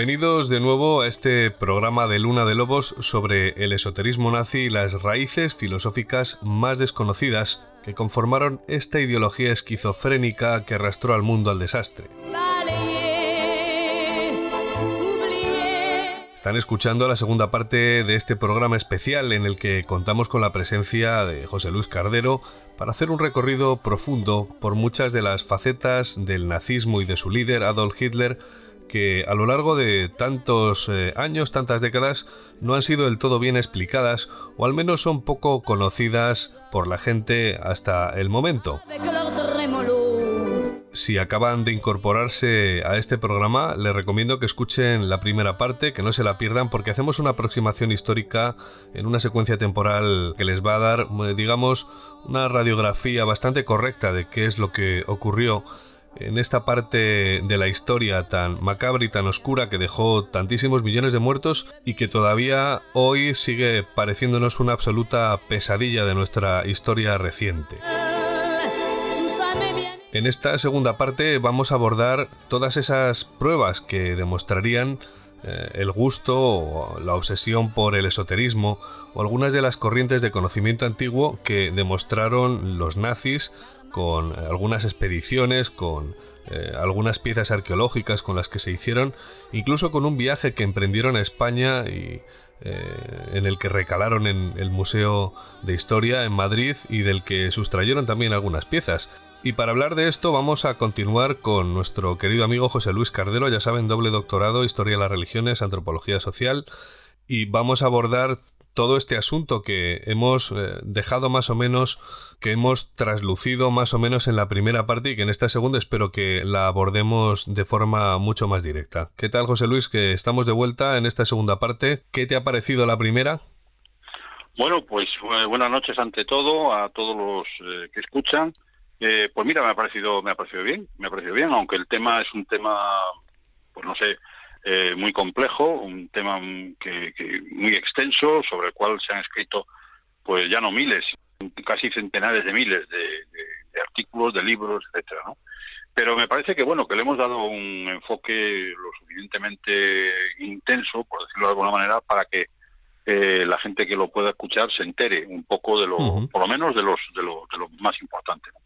Bienvenidos de nuevo a este programa de Luna de Lobos sobre el esoterismo nazi y las raíces filosóficas más desconocidas que conformaron esta ideología esquizofrénica que arrastró al mundo al desastre. Están escuchando la segunda parte de este programa especial en el que contamos con la presencia de José Luis Cardero para hacer un recorrido profundo por muchas de las facetas del nazismo y de su líder Adolf Hitler que a lo largo de tantos eh, años, tantas décadas, no han sido del todo bien explicadas o al menos son poco conocidas por la gente hasta el momento. Si acaban de incorporarse a este programa, les recomiendo que escuchen la primera parte, que no se la pierdan, porque hacemos una aproximación histórica en una secuencia temporal que les va a dar, eh, digamos, una radiografía bastante correcta de qué es lo que ocurrió en esta parte de la historia tan macabra y tan oscura que dejó tantísimos millones de muertos y que todavía hoy sigue pareciéndonos una absoluta pesadilla de nuestra historia reciente. En esta segunda parte vamos a abordar todas esas pruebas que demostrarían eh, el gusto o la obsesión por el esoterismo o algunas de las corrientes de conocimiento antiguo que demostraron los nazis con eh, algunas expediciones, con eh, algunas piezas arqueológicas con las que se hicieron, incluso con un viaje que emprendieron a España y eh, en el que recalaron en el Museo de Historia en Madrid y del que sustrayeron también algunas piezas. Y para hablar de esto vamos a continuar con nuestro querido amigo José Luis Cardero, ya saben, doble doctorado, Historia de las Religiones, Antropología Social, y vamos a abordar todo este asunto que hemos eh, dejado más o menos, que hemos traslucido más o menos en la primera parte y que en esta segunda espero que la abordemos de forma mucho más directa. ¿Qué tal José Luis? Que estamos de vuelta en esta segunda parte. ¿Qué te ha parecido la primera? Bueno, pues eh, buenas noches ante todo a todos los eh, que escuchan. Pues mira, me ha parecido me ha parecido bien, me ha parecido bien, aunque el tema es un tema, pues no sé, eh, muy complejo, un tema que, que muy extenso, sobre el cual se han escrito, pues ya no miles, casi centenares de miles de, de- de artículos, de libros, etcétera, ¿no? Pero me parece que bueno, que le hemos dado un enfoque lo suficientemente intenso, por decirlo de alguna manera, para que eh, la gente que lo pueda escuchar se entere un poco de lo, por lo menos de los de lo, de lo más importante. ¿no?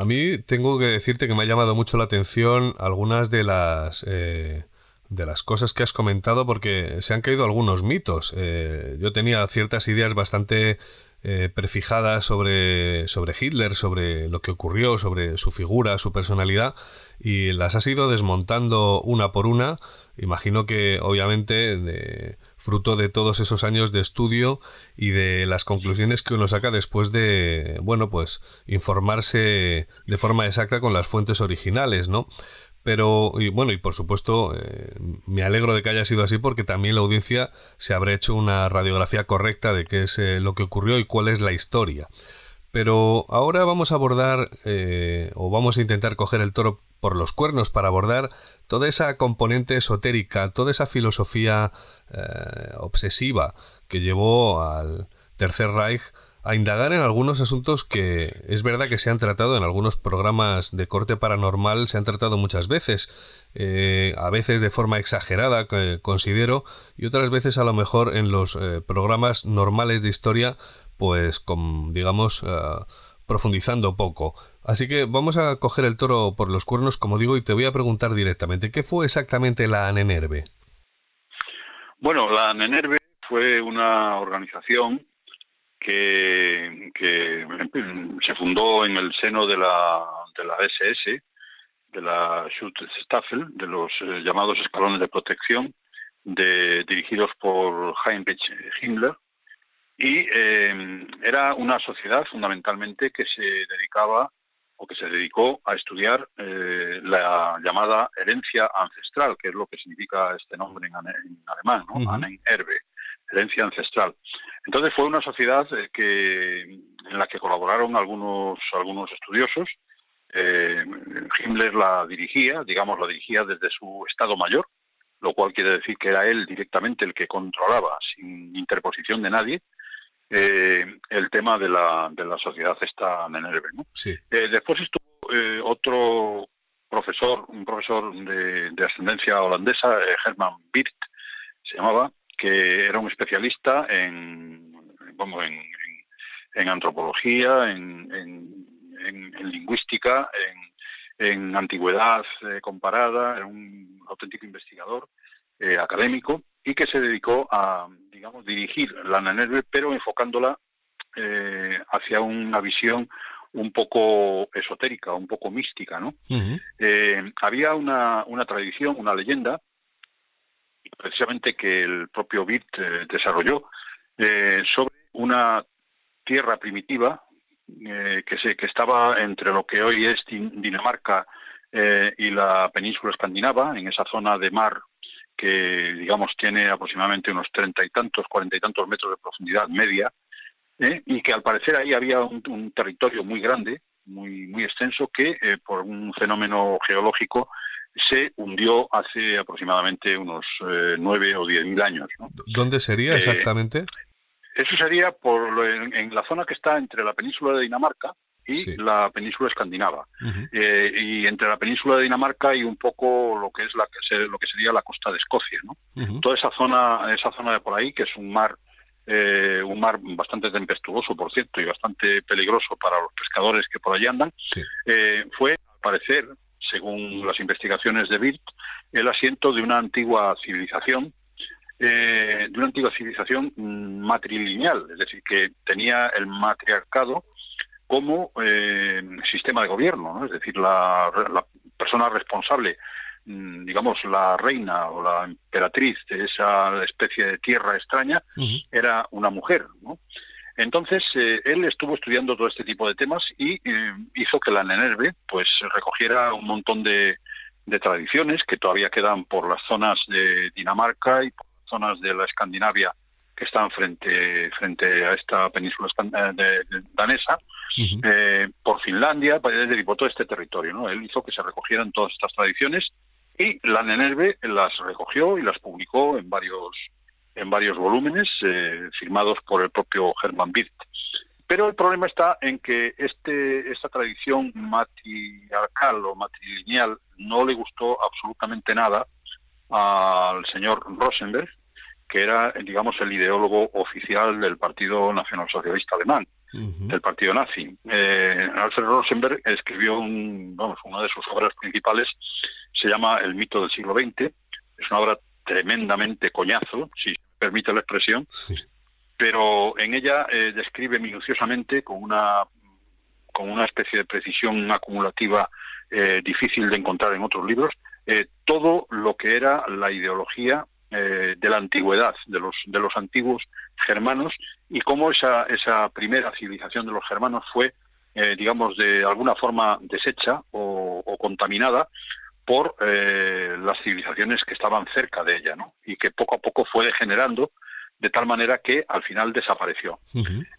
A mí tengo que decirte que me ha llamado mucho la atención algunas de las eh, de las cosas que has comentado porque se han caído algunos mitos. Eh, yo tenía ciertas ideas bastante eh, prefijadas sobre, sobre Hitler, sobre lo que ocurrió, sobre su figura, su personalidad, y las has ido desmontando una por una. Imagino que obviamente de- fruto de todos esos años de estudio y de las conclusiones que uno saca después de, bueno, pues informarse de forma exacta con las fuentes originales, ¿no? Pero, y bueno, y por supuesto, eh, me alegro de que haya sido así porque también la audiencia se habrá hecho una radiografía correcta de qué es eh, lo que ocurrió y cuál es la historia. Pero ahora vamos a abordar, eh, o vamos a intentar coger el toro por los cuernos para abordar toda esa componente esotérica, toda esa filosofía eh, obsesiva que llevó al Tercer Reich a indagar en algunos asuntos que es verdad que se han tratado en algunos programas de corte paranormal, se han tratado muchas veces, eh, a veces de forma exagerada, considero, y otras veces a lo mejor en los eh, programas normales de historia, pues con, digamos, eh, profundizando poco. Así que vamos a coger el toro por los cuernos, como digo, y te voy a preguntar directamente, ¿qué fue exactamente la Anenerve? Bueno, la Nenerve fue una organización que, que se fundó en el seno de la, de la SS, de la Schutzstaffel, de los eh, llamados escalones de protección, de, dirigidos por Heinrich Himmler, y eh, era una sociedad fundamentalmente que se dedicaba o que se dedicó a estudiar eh, la llamada herencia ancestral, que es lo que significa este nombre en, en alemán, ¿no? Ujú. Ahnenerbe, herencia ancestral. Entonces fue una sociedad eh, que en la que colaboraron algunos algunos estudiosos. Eh, Himmler la dirigía, digamos, la dirigía desde su estado mayor, lo cual quiere decir que era él directamente el que controlaba, sin interposición de nadie, eh, el tema de la, de la sociedad esta Nenerve. ¿no? Sí. Eh, después estuvo otro profesor, un profesor de, de ascendencia holandesa, Herman Birt, se llamaba, que era un especialista en, bueno, en, en- en antropología, en, lingüística, en, antigüedad eh, comparada, era un auténtico investigador eh, académico y que se dedicó a, digamos, dirigir la Nanerve, pero enfocándola eh, hacia una visión un poco esotérica, un poco mística, ¿no? Eh, había una, una tradición, una leyenda, precisamente que el propio Birt eh, desarrolló, eh, sobre una tierra primitiva eh, que, se, que estaba entre lo que hoy es Din- Dinamarca y la península escandinava, en esa zona de mar que, digamos, tiene aproximadamente unos treinta y tantos, cuarenta y tantos metros de profundidad media, y que al parecer ahí había un, un territorio muy grande, muy, muy extenso, que por un fenómeno geológico se hundió hace aproximadamente unos eh, nueve o diez mil años. ¿no? ¿Dónde sería Eh, exactamente? Eso sería por en, en la zona que está entre la península de Dinamarca y Sí. la península escandinava. Eh, y entre la península de Dinamarca y un poco lo que es la lo que sería la costa de Escocia, ¿no? Toda esa zona, esa zona de por ahí, que es un mar, eh, un mar bastante tempestuoso, por cierto, y bastante peligroso para los pescadores que por allí andan, Sí. eh, fue, al parecer, según las investigaciones de Birt, el asiento de una antigua civilización, eh, de una antigua civilización mm, matrilineal, es decir, que tenía el matriarcado como eh, sistema de gobierno, ¿no? es decir, la, la persona responsable, mm, digamos, la reina o la emperatriz de esa especie de tierra extraña, era una mujer, ¿no? Entonces, eh, él estuvo estudiando todo este tipo de temas y eh, hizo que la Nenerve pues recogiera un montón de, de tradiciones que todavía quedan por las zonas de Dinamarca y por las zonas de la Escandinavia que están frente, frente a esta península eh, de- de- danesa, eh, por Finlandia, es decir, por todo este territorio. ¿no? Él hizo que se recogieran todas estas tradiciones y la Nenerve las recogió y las publicó en varios en varios volúmenes eh, firmados por el propio Hermann Wirth. Pero el problema está en que este esta tradición matriarcal o matrilineal no le gustó absolutamente nada al señor Rosenberg, que era, digamos, el ideólogo oficial del Partido Nacionalsocialista Alemán del partido nazi. Eh, Alfred Rosenberg escribió un, vamos, una de sus obras principales, se llama El mito del siglo XX. Es una obra tremendamente coñazo, me permite la expresión, Sí. pero en ella eh, describe minuciosamente con una con una especie de precisión acumulativa eh, difícil de encontrar en otros libros eh, todo lo que era la ideología de la antigüedad de los de los antiguos germanos y cómo esa esa primera civilización de los germanos fue digamos de alguna forma deshecha o, o contaminada por eh, las civilizaciones que estaban cerca de ella, ¿no? Y que poco a poco fue degenerando de tal manera que al final desapareció.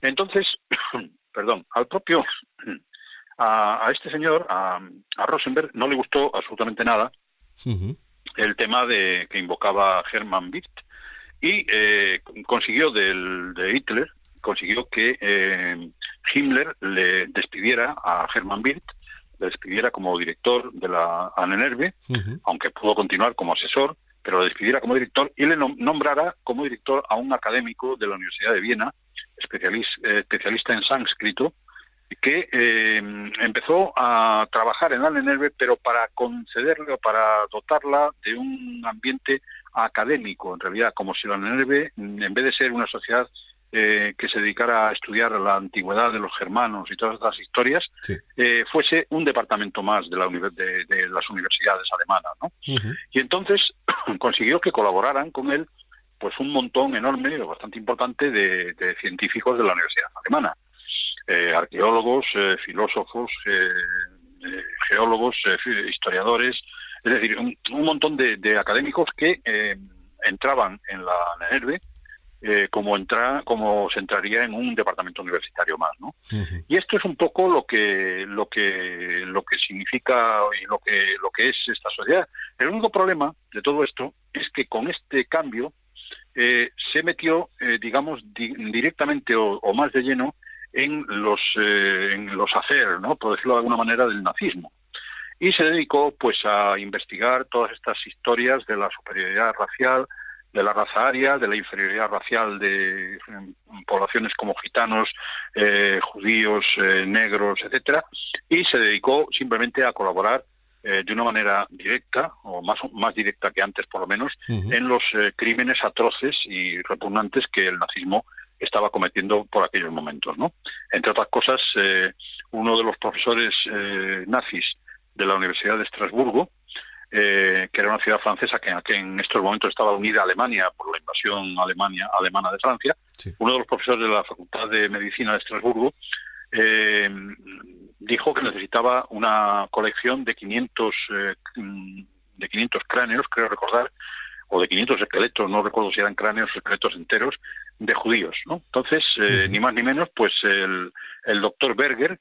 Entonces, perdón, al propio, a, a este señor, a, a Rosenberg, no le gustó absolutamente nada el tema de que invocaba Hermann Wirth y eh, consiguió del, de Hitler, consiguió que eh, Himmler le despidiera a Hermann Wirth, despidiera como director de la ANENERVE, aunque pudo continuar como asesor, pero lo despidiera como director y le nom- nombrara como director a un académico de la Universidad de Viena, eh, especialista en sánscrito, que eh, empezó a trabajar en la NENERVE, pero para concederle o para dotarla de un ambiente académico, en realidad, como si la NENERVE, en vez de ser una sociedad eh, que se dedicara a estudiar la antigüedad de los germanos y todas estas historias, Sí. eh, fuese un departamento más de, la de- de las universidades alemanas. ¿no? Y entonces consiguió que colaboraran con él pues un montón enorme, o bastante importante, de, de científicos de la Universidad Alemana. Eh, arqueólogos, eh, filósofos, geólogos, historiadores, es decir, un, un montón de, académicos que entraban en la NERVE eh, como, entra, como se entraría en un departamento universitario más, ¿no? Y esto es un poco lo que lo que lo que significa y lo que lo que es esta sociedad. El único problema de todo esto es que con este cambio eh, se metió, eh, digamos, directamente o, más de lleno en los, eh, en los hacer, ¿no? por decirlo de alguna manera, del nazismo. Y se dedicó pues a investigar todas estas historias de la superioridad racial, de la raza aria, de la inferioridad racial de poblaciones como gitanos, judíos, negros, etcétera, y se dedicó simplemente a colaborar eh, de una manera directa, o más, más directa que antes por lo menos, en los eh, crímenes atroces y repugnantes que el nazismo estaba cometiendo por aquellos momentos. ¿no? Entre otras cosas, eh, uno de los profesores nazis de la Universidad de Estrasburgo, que era una ciudad francesa que, en estos momentos estaba unida a Alemania por la invasión alemania, alemana de Francia, uno de los profesores de la Facultad de Medicina de Estrasburgo, dijo que necesitaba una colección de 500, eh, de 500 cráneos, creo recordar, o de 500 esqueletos, no recuerdo si eran cráneos o esqueletos enteros, de judíos. ¿no? Entonces, eh, ni más ni menos, pues el, el doctor Berger,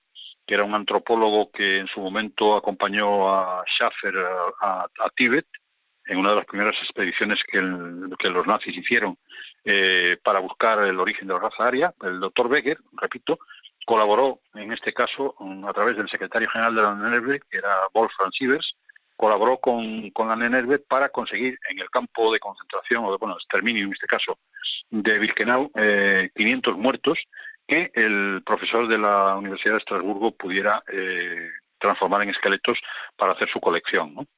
que era un antropólogo que en su momento acompañó a Schaffer a, Tíbet, en una de las primeras expediciones que, los nazis hicieron eh, para buscar el origen de la raza aria, el doctor Berger, repito, colaboró, en este caso, a través del secretario general de la NENERVE, que era Wolfram Sievers, colaboró con, con la NENERVE para conseguir en el campo de concentración, o de, bueno, exterminio en este caso, de Birkenau, 500 eh, muertos que el profesor de la Universidad de Estrasburgo pudiera eh, transformar en esqueletos para hacer su colección.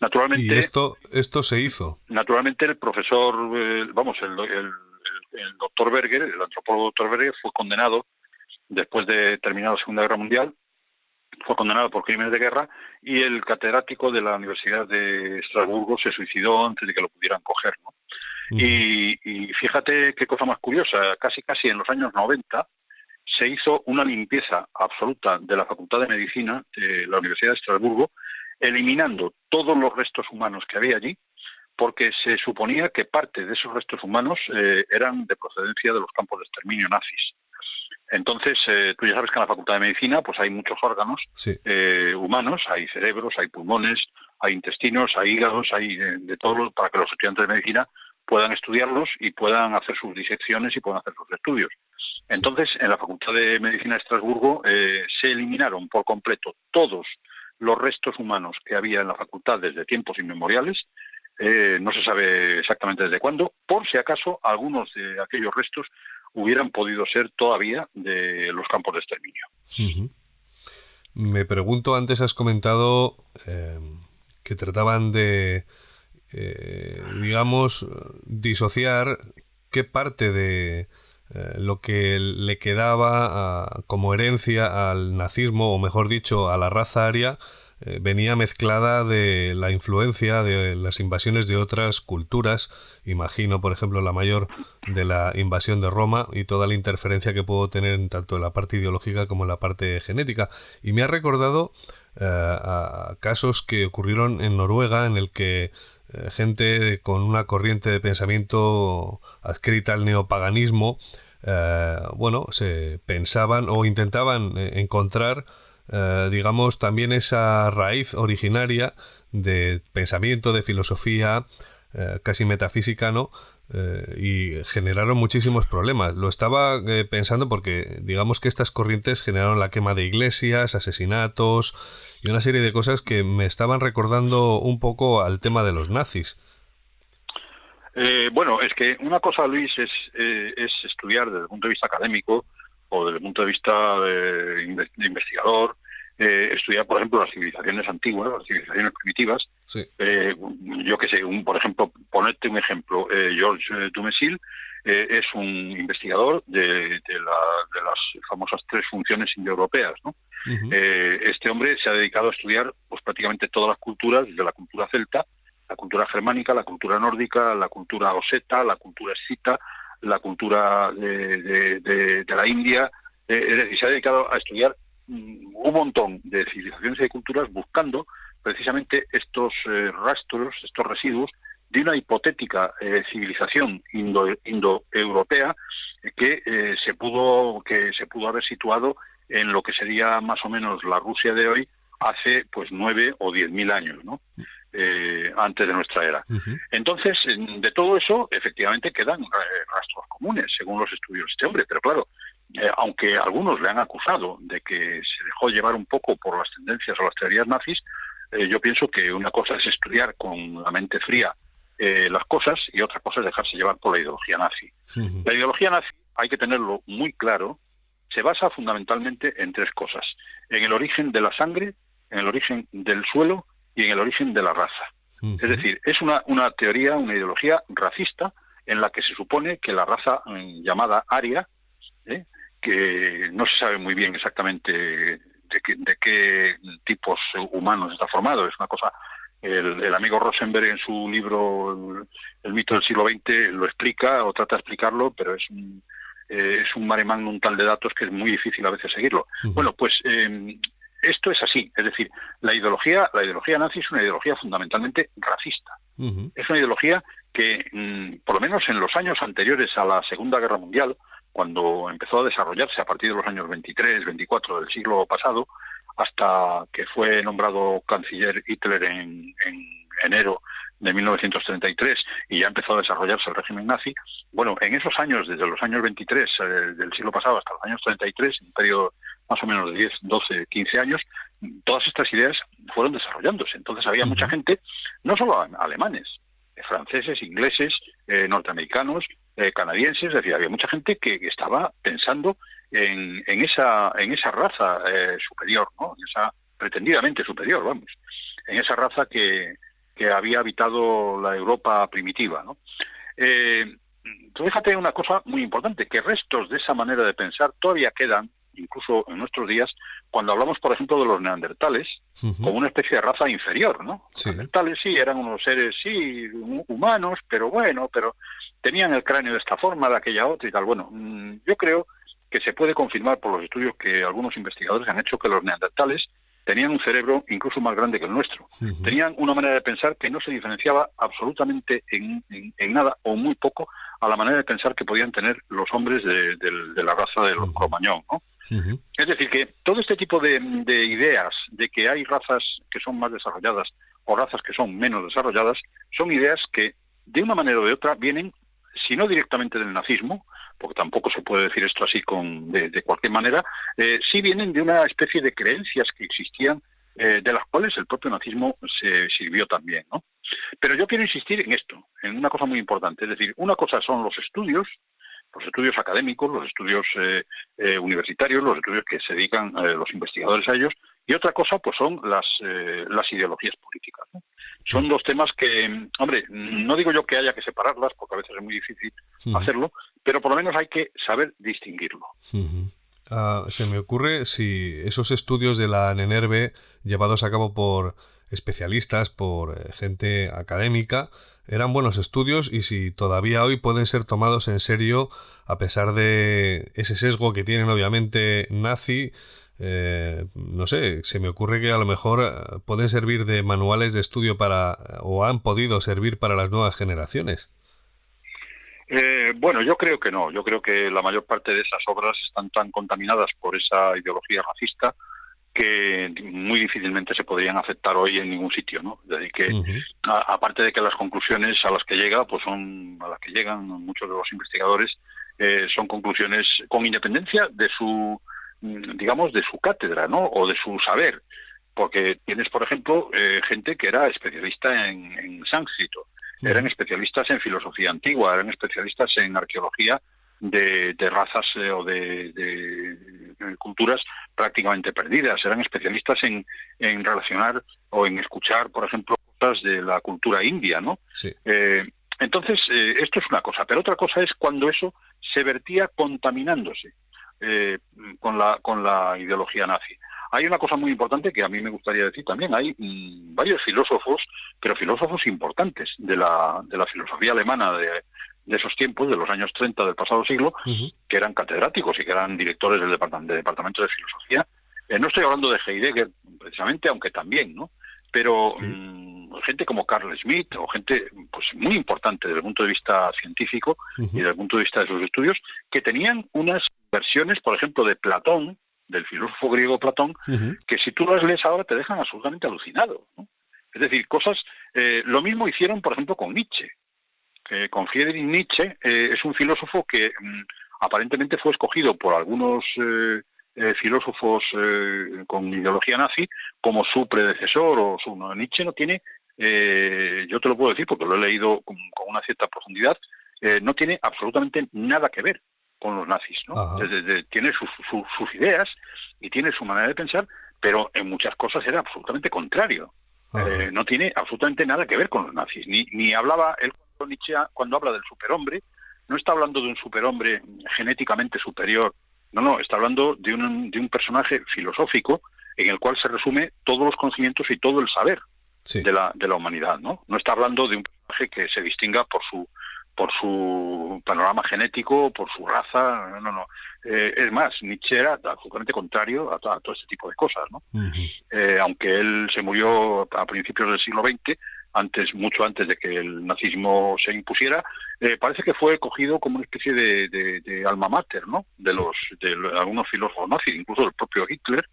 Naturalmente, ¿Y esto, esto se hizo? Naturalmente el profesor, eh, vamos, el, el, el, doctor Berger, el antropólogo doctor Berger, fue condenado después de terminar la Segunda Guerra Mundial, fue condenado por crímenes de guerra y el catedrático de la Universidad de Estrasburgo se suicidó antes de que lo pudieran coger. y, fíjate qué cosa más curiosa, casi casi en los años 90 se hizo una limpieza absoluta de la Facultad de Medicina de la Universidad de Estrasburgo, eliminando todos los restos humanos que había allí, porque se suponía que parte de esos restos humanos eh, eran de procedencia de los campos de exterminio nazis. Entonces, eh, tú ya sabes que en la Facultad de Medicina pues hay muchos órganos eh, humanos, hay cerebros, hay pulmones, hay intestinos, hay hígados, hay eh, de, todo para que los estudiantes de medicina puedan estudiarlos y puedan hacer sus disecciones y puedan hacer sus estudios. Entonces, en la Facultad de Medicina de Estrasburgo se eliminaron por completo todos los restos humanos que había en la facultad desde tiempos inmemoriales, no se sabe exactamente desde cuándo, por si acaso algunos de aquellos restos hubieran podido ser todavía de los campos de exterminio. Me pregunto, antes has comentado eh, que trataban de, eh, digamos, disociar qué parte de eh, lo que le quedaba como herencia al nazismo, o mejor dicho, a la raza aria, eh, venía mezclada de la influencia de las invasiones de otras culturas. Imagino, por ejemplo, la mayor de la invasión de Roma y toda la interferencia que puedo tener tanto en la parte ideológica como en la parte genética. Y me ha recordado eh, casos que ocurrieron en Noruega en el que gente con una corriente de pensamiento adscrita al neopaganismo, bueno, se pensaban o intentaban encontrar eh, digamos, también esa raíz originaria de pensamiento, de filosofía, eh, casi metafísica, ¿no? Eh, y generaron muchísimos problemas. Lo estaba pensando porque digamos que estas corrientes generaron la quema de iglesias, asesinatos y una serie de cosas que me estaban recordando un poco al tema de los nazis. bueno, es que una cosa, Luis, es, es estudiar desde el punto de vista académico o desde el punto de vista de, investigador, eh, estudiar, por ejemplo, las civilizaciones antiguas, las civilizaciones primitivas. Eh, yo que sé, un, por ejemplo, ponerte un ejemplo, eh, Georges Dumézil es un investigador de, las famosas tres funciones indoeuropeas. ¿no? este hombre se ha dedicado a estudiar pues, prácticamente todas las culturas, desde la cultura celta, la cultura germánica, la cultura nórdica, la cultura oseta, la cultura escita, la cultura de, la India, eh, es decir, se ha dedicado a estudiar mm, un montón de civilizaciones y de culturas buscando precisamente estos eh, rastros, estos residuos de una hipotética eh, civilización indoeuropea que se pudo que se pudo haber situado en lo que sería más o menos la Rusia de hoy hace pues nueve o diez mil años, ¿no? eh, antes de nuestra era. Entonces, de todo eso, efectivamente quedan rastros comunes, según los estudios de este hombre. Pero claro, aunque algunos le han acusado de que se dejó llevar un poco por las tendencias o las teorías nazis, yo pienso que una cosa es estudiar con la mente fría las cosas y otra cosa es dejarse llevar por la ideología nazi. La ideología nazi, hay que tenerlo muy claro, se basa fundamentalmente en tres cosas. En el origen de la sangre, en el origen del suelo y en el origen de la raza. Es decir, es una, una teoría, una ideología racista en la que se supone que la raza mm, llamada aria, ¿eh? que no se sabe muy bien exactamente de qué, de qué tipos humanos está formado, es una cosa el, amigo Rosenberg en su libro El mito del siglo XX lo explica o trata de explicarlo, pero es un, eh, es un mare magnum tal de datos que es muy difícil a veces seguirlo. Bueno, pues eh, esto es así, es decir, la ideología, la ideología nazi es una ideología fundamentalmente racista. Es una ideología que, mm, por lo menos en los años anteriores a la Segunda Guerra Mundial, cuando empezó a desarrollarse a partir de los años 23, 24 del siglo pasado, hasta que fue nombrado canciller Hitler en, en enero de 1933 y ya empezó a desarrollarse el régimen nazi, bueno, en esos años, desde los años 23 eh, del siglo pasado hasta los años 33, en un periodo más o menos de 10, 12, 15 años, todas estas ideas fueron desarrollándose. Entonces había mucha gente, no solo alemanes, eh, franceses, ingleses, eh, norteamericanos, canadienses, es decir, había mucha gente que, estaba pensando en, en, esa, en esa raza superior, ¿no? en esa pretendidamente superior, vamos, en esa raza que, que había habitado la Europa primitiva. ¿no? Eh, fíjate una cosa muy importante, que restos de esa manera de pensar todavía quedan, incluso en nuestros días, cuando hablamos, por ejemplo, de los neandertales, como una especie de raza inferior, ¿no? Sí. Neandertales sí, eran unos seres, sí, humanos, pero bueno, pero tenían el cráneo de esta forma, de aquella otra y tal. Bueno, mm, yo creo que se puede confirmar por los estudios que algunos investigadores han hecho que los neandertales tenían un cerebro incluso más grande que el nuestro. Tenían una manera de pensar que no se diferenciaba absolutamente en, nada o muy poco a la manera de pensar que podían tener los hombres de, la raza del cromañón. ¿no? Es decir, que todo este tipo de, ideas de que hay razas que son más desarrolladas o razas que son menos desarrolladas, son ideas que de una manera o de otra vienen, si no directamente del nazismo, porque tampoco se puede decir esto así con, de, cualquier manera, eh, sí vienen de una especie de creencias que existían, eh, de las cuales el propio nazismo se sirvió también. ¿no? Pero yo quiero insistir en esto, en una cosa muy importante, es decir, una cosa son los estudios, los estudios académicos, los estudios eh, universitarios, los estudios que se dedican los investigadores a ellos, y otra cosa, pues son las, las ideologías políticas. Son dos temas que, hombre, no digo yo que haya que separarlas, porque a veces es muy difícil hacerlo, pero por lo menos hay que saber distinguirlo. Ah, se me ocurre si esos estudios de la NENERVE llevados a cabo por especialistas, por eh, gente académica, eran buenos estudios y si todavía hoy pueden ser tomados en serio a pesar de ese sesgo que tienen obviamente nazi, eh, no sé, se me ocurre que a lo mejor eh, pueden servir de manuales de estudio para o han podido servir para las nuevas generaciones. Eh, bueno, yo creo que no. Yo creo que la mayor parte de esas obras están tan contaminadas por esa ideología racista que muy difícilmente se podrían aceptar hoy en ningún sitio, ¿no? Es que, aparte de que las conclusiones a las que llega, pues son a las que llegan muchos de los investigadores, eh, son conclusiones con independencia de su, digamos, de su cátedra, ¿no? O de su saber, porque tienes, por ejemplo, eh, gente que era especialista en, en sánscrito, eran especialistas en filosofía antigua, eran especialistas en arqueología de, razas eh, o de, culturas prácticamente perdidas, eran especialistas en, relacionar o en escuchar, por ejemplo, cosas de la cultura india, ¿no? Eh, entonces, eh, esto es una cosa, pero otra cosa es cuando eso se vertía contaminándose con, la, con la ideología nazi. Hay una cosa muy importante que a mí me gustaría decir también. Hay mm, varios filósofos, pero filósofos importantes de la, de la filosofía alemana de, esos tiempos, de los años 30 del pasado siglo, que eran catedráticos y que eran directores del departamento, departamento de filosofía. Eh, no estoy hablando de Heidegger precisamente, aunque también, ¿no? Pero mm, gente como Carl Schmitt o gente pues muy importante desde el punto de vista científico y desde el punto de vista de sus estudios, que tenían unas versiones, por ejemplo, de Platón, del filósofo griego Platón, que si tú las lees ahora te dejan absolutamente alucinado. Es Es decir, cosas, eh, lo mismo hicieron, por ejemplo, con Nietzsche. con Friedrich Nietzsche eh, es un filósofo que mm, aparentemente fue escogido por algunos eh, filósofos con ideología nazi como su predecesor o su Nietzsche no tiene, yo te lo puedo decir porque lo he leído con, una cierta profundidad, no tiene absolutamente nada que ver con los nazis, ¿no? tiene sus ideas y tiene su manera de pensar, pero en muchas cosas era absolutamente contrario. Eh, no tiene absolutamente nada que ver con los nazis. Ni, ni hablaba, él Nietzsche, cuando habla del superhombre, no está hablando de un superhombre genéticamente superior, no, no, está hablando de un, de un personaje filosófico en el cual se resume todos los conocimientos y todo el saber de, la, de la humanidad, ¿no? No está hablando de un personaje que se distinga por su por su panorama genético, por su raza, no, no, no. Eh, es más, Nietzsche era absolutamente contrario a, todo este tipo de cosas, ¿no? Eh, aunque él se murió a principios del siglo XX, antes, mucho antes de que el nazismo se impusiera, eh, parece que fue cogido como una especie de, alma mater, ¿no? De los, de algunos filósofos nazis, incluso el propio Hitler,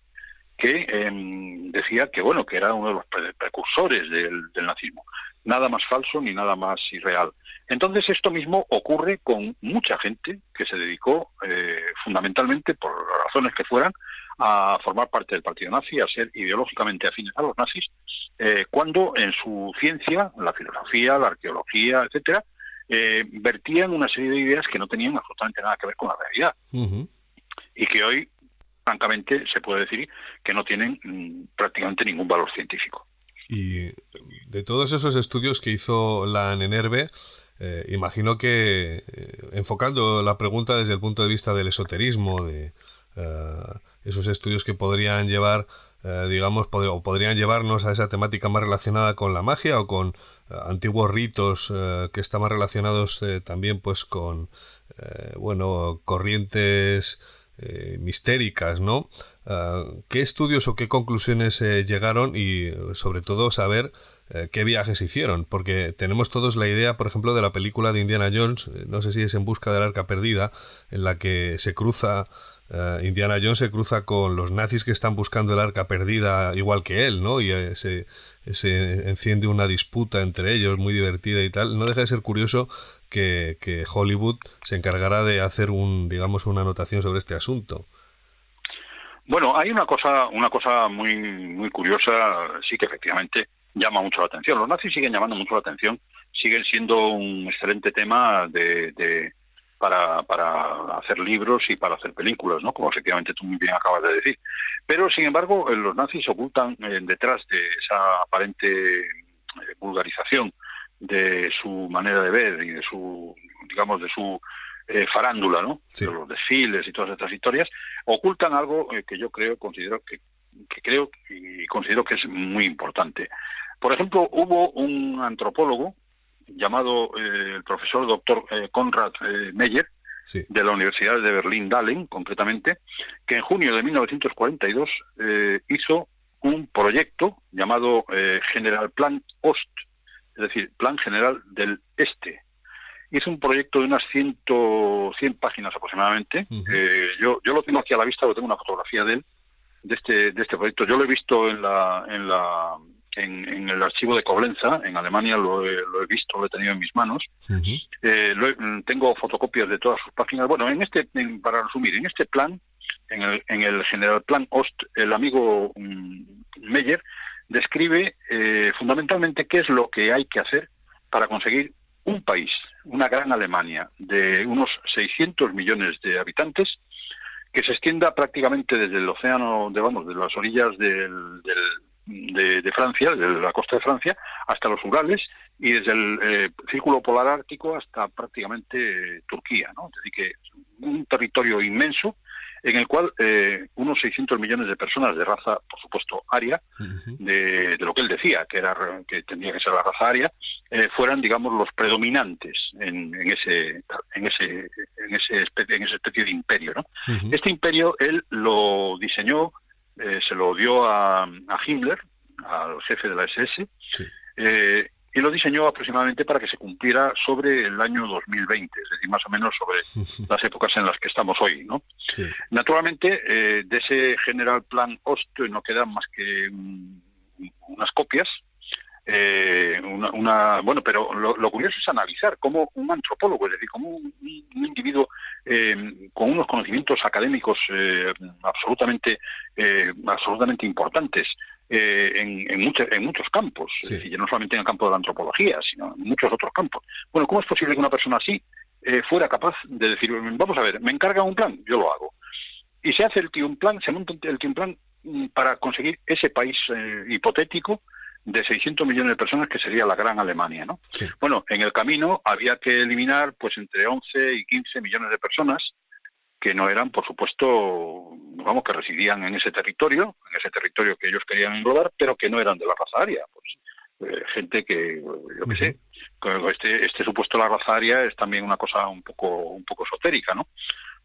que em, decía que bueno, que era uno de los precursores del, del nazismo. Nada más falso ni nada más irreal. Entonces esto mismo ocurre con mucha gente que se dedicó eh, fundamentalmente, por razones que fueran, a formar parte del partido nazi, a ser ideológicamente afines a los nazis, eh, cuando en su ciencia, la filosofía, la arqueología, etcétera, eh, vertían una serie de ideas que no tenían absolutamente nada que ver con la realidad y que hoy, francamente, se puede decir que no tienen mm, prácticamente ningún valor científico. Y de todos esos estudios que hizo la NENERVE, eh, imagino que eh, enfocando la pregunta desde el punto de vista del esoterismo, de eh, esos estudios que podrían llevar, digamos, o podrían llevarnos a esa temática más relacionada con la magia o con antiguos ritos que están más relacionados también, pues, con, bueno, corrientes mistéricas, ¿no? ¿Qué estudios o qué conclusiones llegaron y, sobre todo, saber eh, qué viajes hicieron, porque tenemos todos la idea, por ejemplo, de la película de Indiana Jones, eh, no sé si es En busca del arca perdida, en la que se cruza, eh, Indiana Jones se cruza con los nazis que están buscando el arca perdida igual que él, ¿no? Y se, se, enciende una disputa entre ellos muy divertida y tal. No deja de ser curioso que, Hollywood se encargara de hacer un, digamos, una anotación sobre este asunto. Bueno, hay una cosa, una cosa muy, muy curiosa, sí que efectivamente llama mucho la atención. Los nazis siguen llamando mucho la atención, siguen siendo un excelente tema de, para, para hacer libros y para hacer películas, ¿no? Como efectivamente tú muy bien acabas de decir. Pero, sin embargo, eh, los nazis ocultan eh, detrás de esa aparente eh, vulgarización de su manera de ver y de su, digamos, de su farándula, ¿no? De los desfiles y todas estas historias, ocultan algo que yo creo, considero que, que creo y considero que es muy importante. Por ejemplo, hubo un antropólogo llamado eh, el profesor doctor eh, Konrad eh, Meyer, de la Universidad de Berlín-Dahlem, concretamente, que en junio de 1942 hizo un proyecto llamado General Plan Ost, es decir, Plan General del Este. Hizo un proyecto de unas 100, 100 páginas aproximadamente. yo, yo lo tengo aquí a la vista, lo tengo una fotografía de él, de este, de este proyecto. Yo lo he visto en la, en la en, el archivo de Coblenza, en Alemania lo he, visto, lo he tenido en mis manos. Eh, mm, tengo fotocopias de todas sus páginas. Bueno, en este, para resumir, en este plan, en el, en el General Plan Ost, el amigo mm, Meyer describe eh, fundamentalmente qué es lo que hay que hacer para conseguir un país, una gran Alemania de unos 600 millones de habitantes, que se extienda prácticamente desde el océano, de, vamos, de las orillas del de, Francia, desde la costa de Francia, hasta los Urales y desde el eh, círculo polar ártico hasta prácticamente Turquía, ¿no? Es decir, que un territorio inmenso en el cual eh, unos 600 millones de personas de raza, por supuesto, aria, de, lo que él decía, que era que tendría que ser la raza aria, eh, fueran, digamos, los predominantes en, ese en ese en ese especie, en esa especie de imperio, ¿no? Este imperio él lo diseñó eh, se lo dio a, Himmler, al jefe de la SS, eh, y lo diseñó aproximadamente para que se cumpliera sobre el año 2020, es decir, más o menos sobre las épocas en las que estamos hoy. ¿no? Naturalmente, eh, de ese general plan Ost no quedan más que unas copias, eh, una, bueno, pero lo, curioso es analizar cómo un antropólogo, es decir, como un, individuo eh, con unos conocimientos académicos eh, absolutamente, absolutamente importantes en, en, en muchos campos, y no solamente en el campo de la antropología, sino en muchos otros campos. Bueno, ¿cómo es posible que una persona así fuera capaz de decir, vamos a ver, me encarga un plan, yo lo hago? Y se hace el un plan, se monta el un plan mm, para conseguir ese país hipotético de 600 millones de personas que sería la gran Alemania, ¿no? Bueno, en el camino había que eliminar pues entre 11 y 15 millones de personas que no eran, por supuesto, vamos, que residían en ese territorio, en ese territorio que ellos querían englobar, pero que no eran de la raza aria. Pues, eh, gente que, yo qué sé, este, este supuesto de la raza aria es también una cosa un poco, un poco esotérica, ¿no?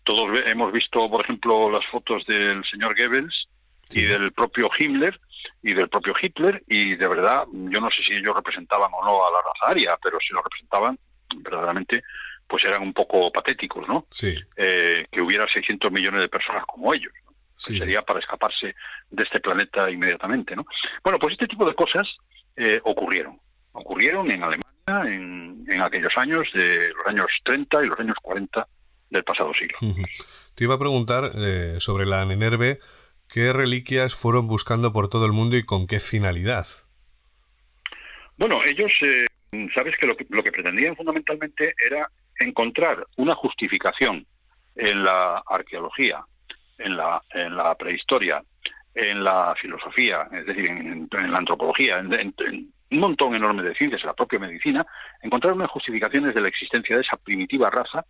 Todos hemos visto, por ejemplo, las fotos del señor Goebbels y del propio Himmler, y del propio Hitler y de verdad yo no sé si ellos representaban o no a la raza aria, pero si lo representaban verdaderamente pues eran un poco patéticos, ¿no? Sí. Eh, que hubiera 600 millones de personas como ellos. sería para escaparse de este planeta inmediatamente, ¿no? Bueno, pues este tipo de cosas eh, ocurrieron. Ocurrieron en Alemania en, en, aquellos años, de los años 30 y los años 40 del pasado siglo. Te iba a preguntar eh, sobre la Nenerve ¿Qué reliquias fueron buscando por todo el mundo y con qué finalidad? Bueno, ellos, eh, sabes que lo, que lo que pretendían fundamentalmente era encontrar una justificación en la arqueología, en la, en la prehistoria, en la filosofía, es decir, en, la antropología, en, un montón enorme de ciencias, en la propia medicina, encontrar unas justificaciones de la existencia de esa primitiva raza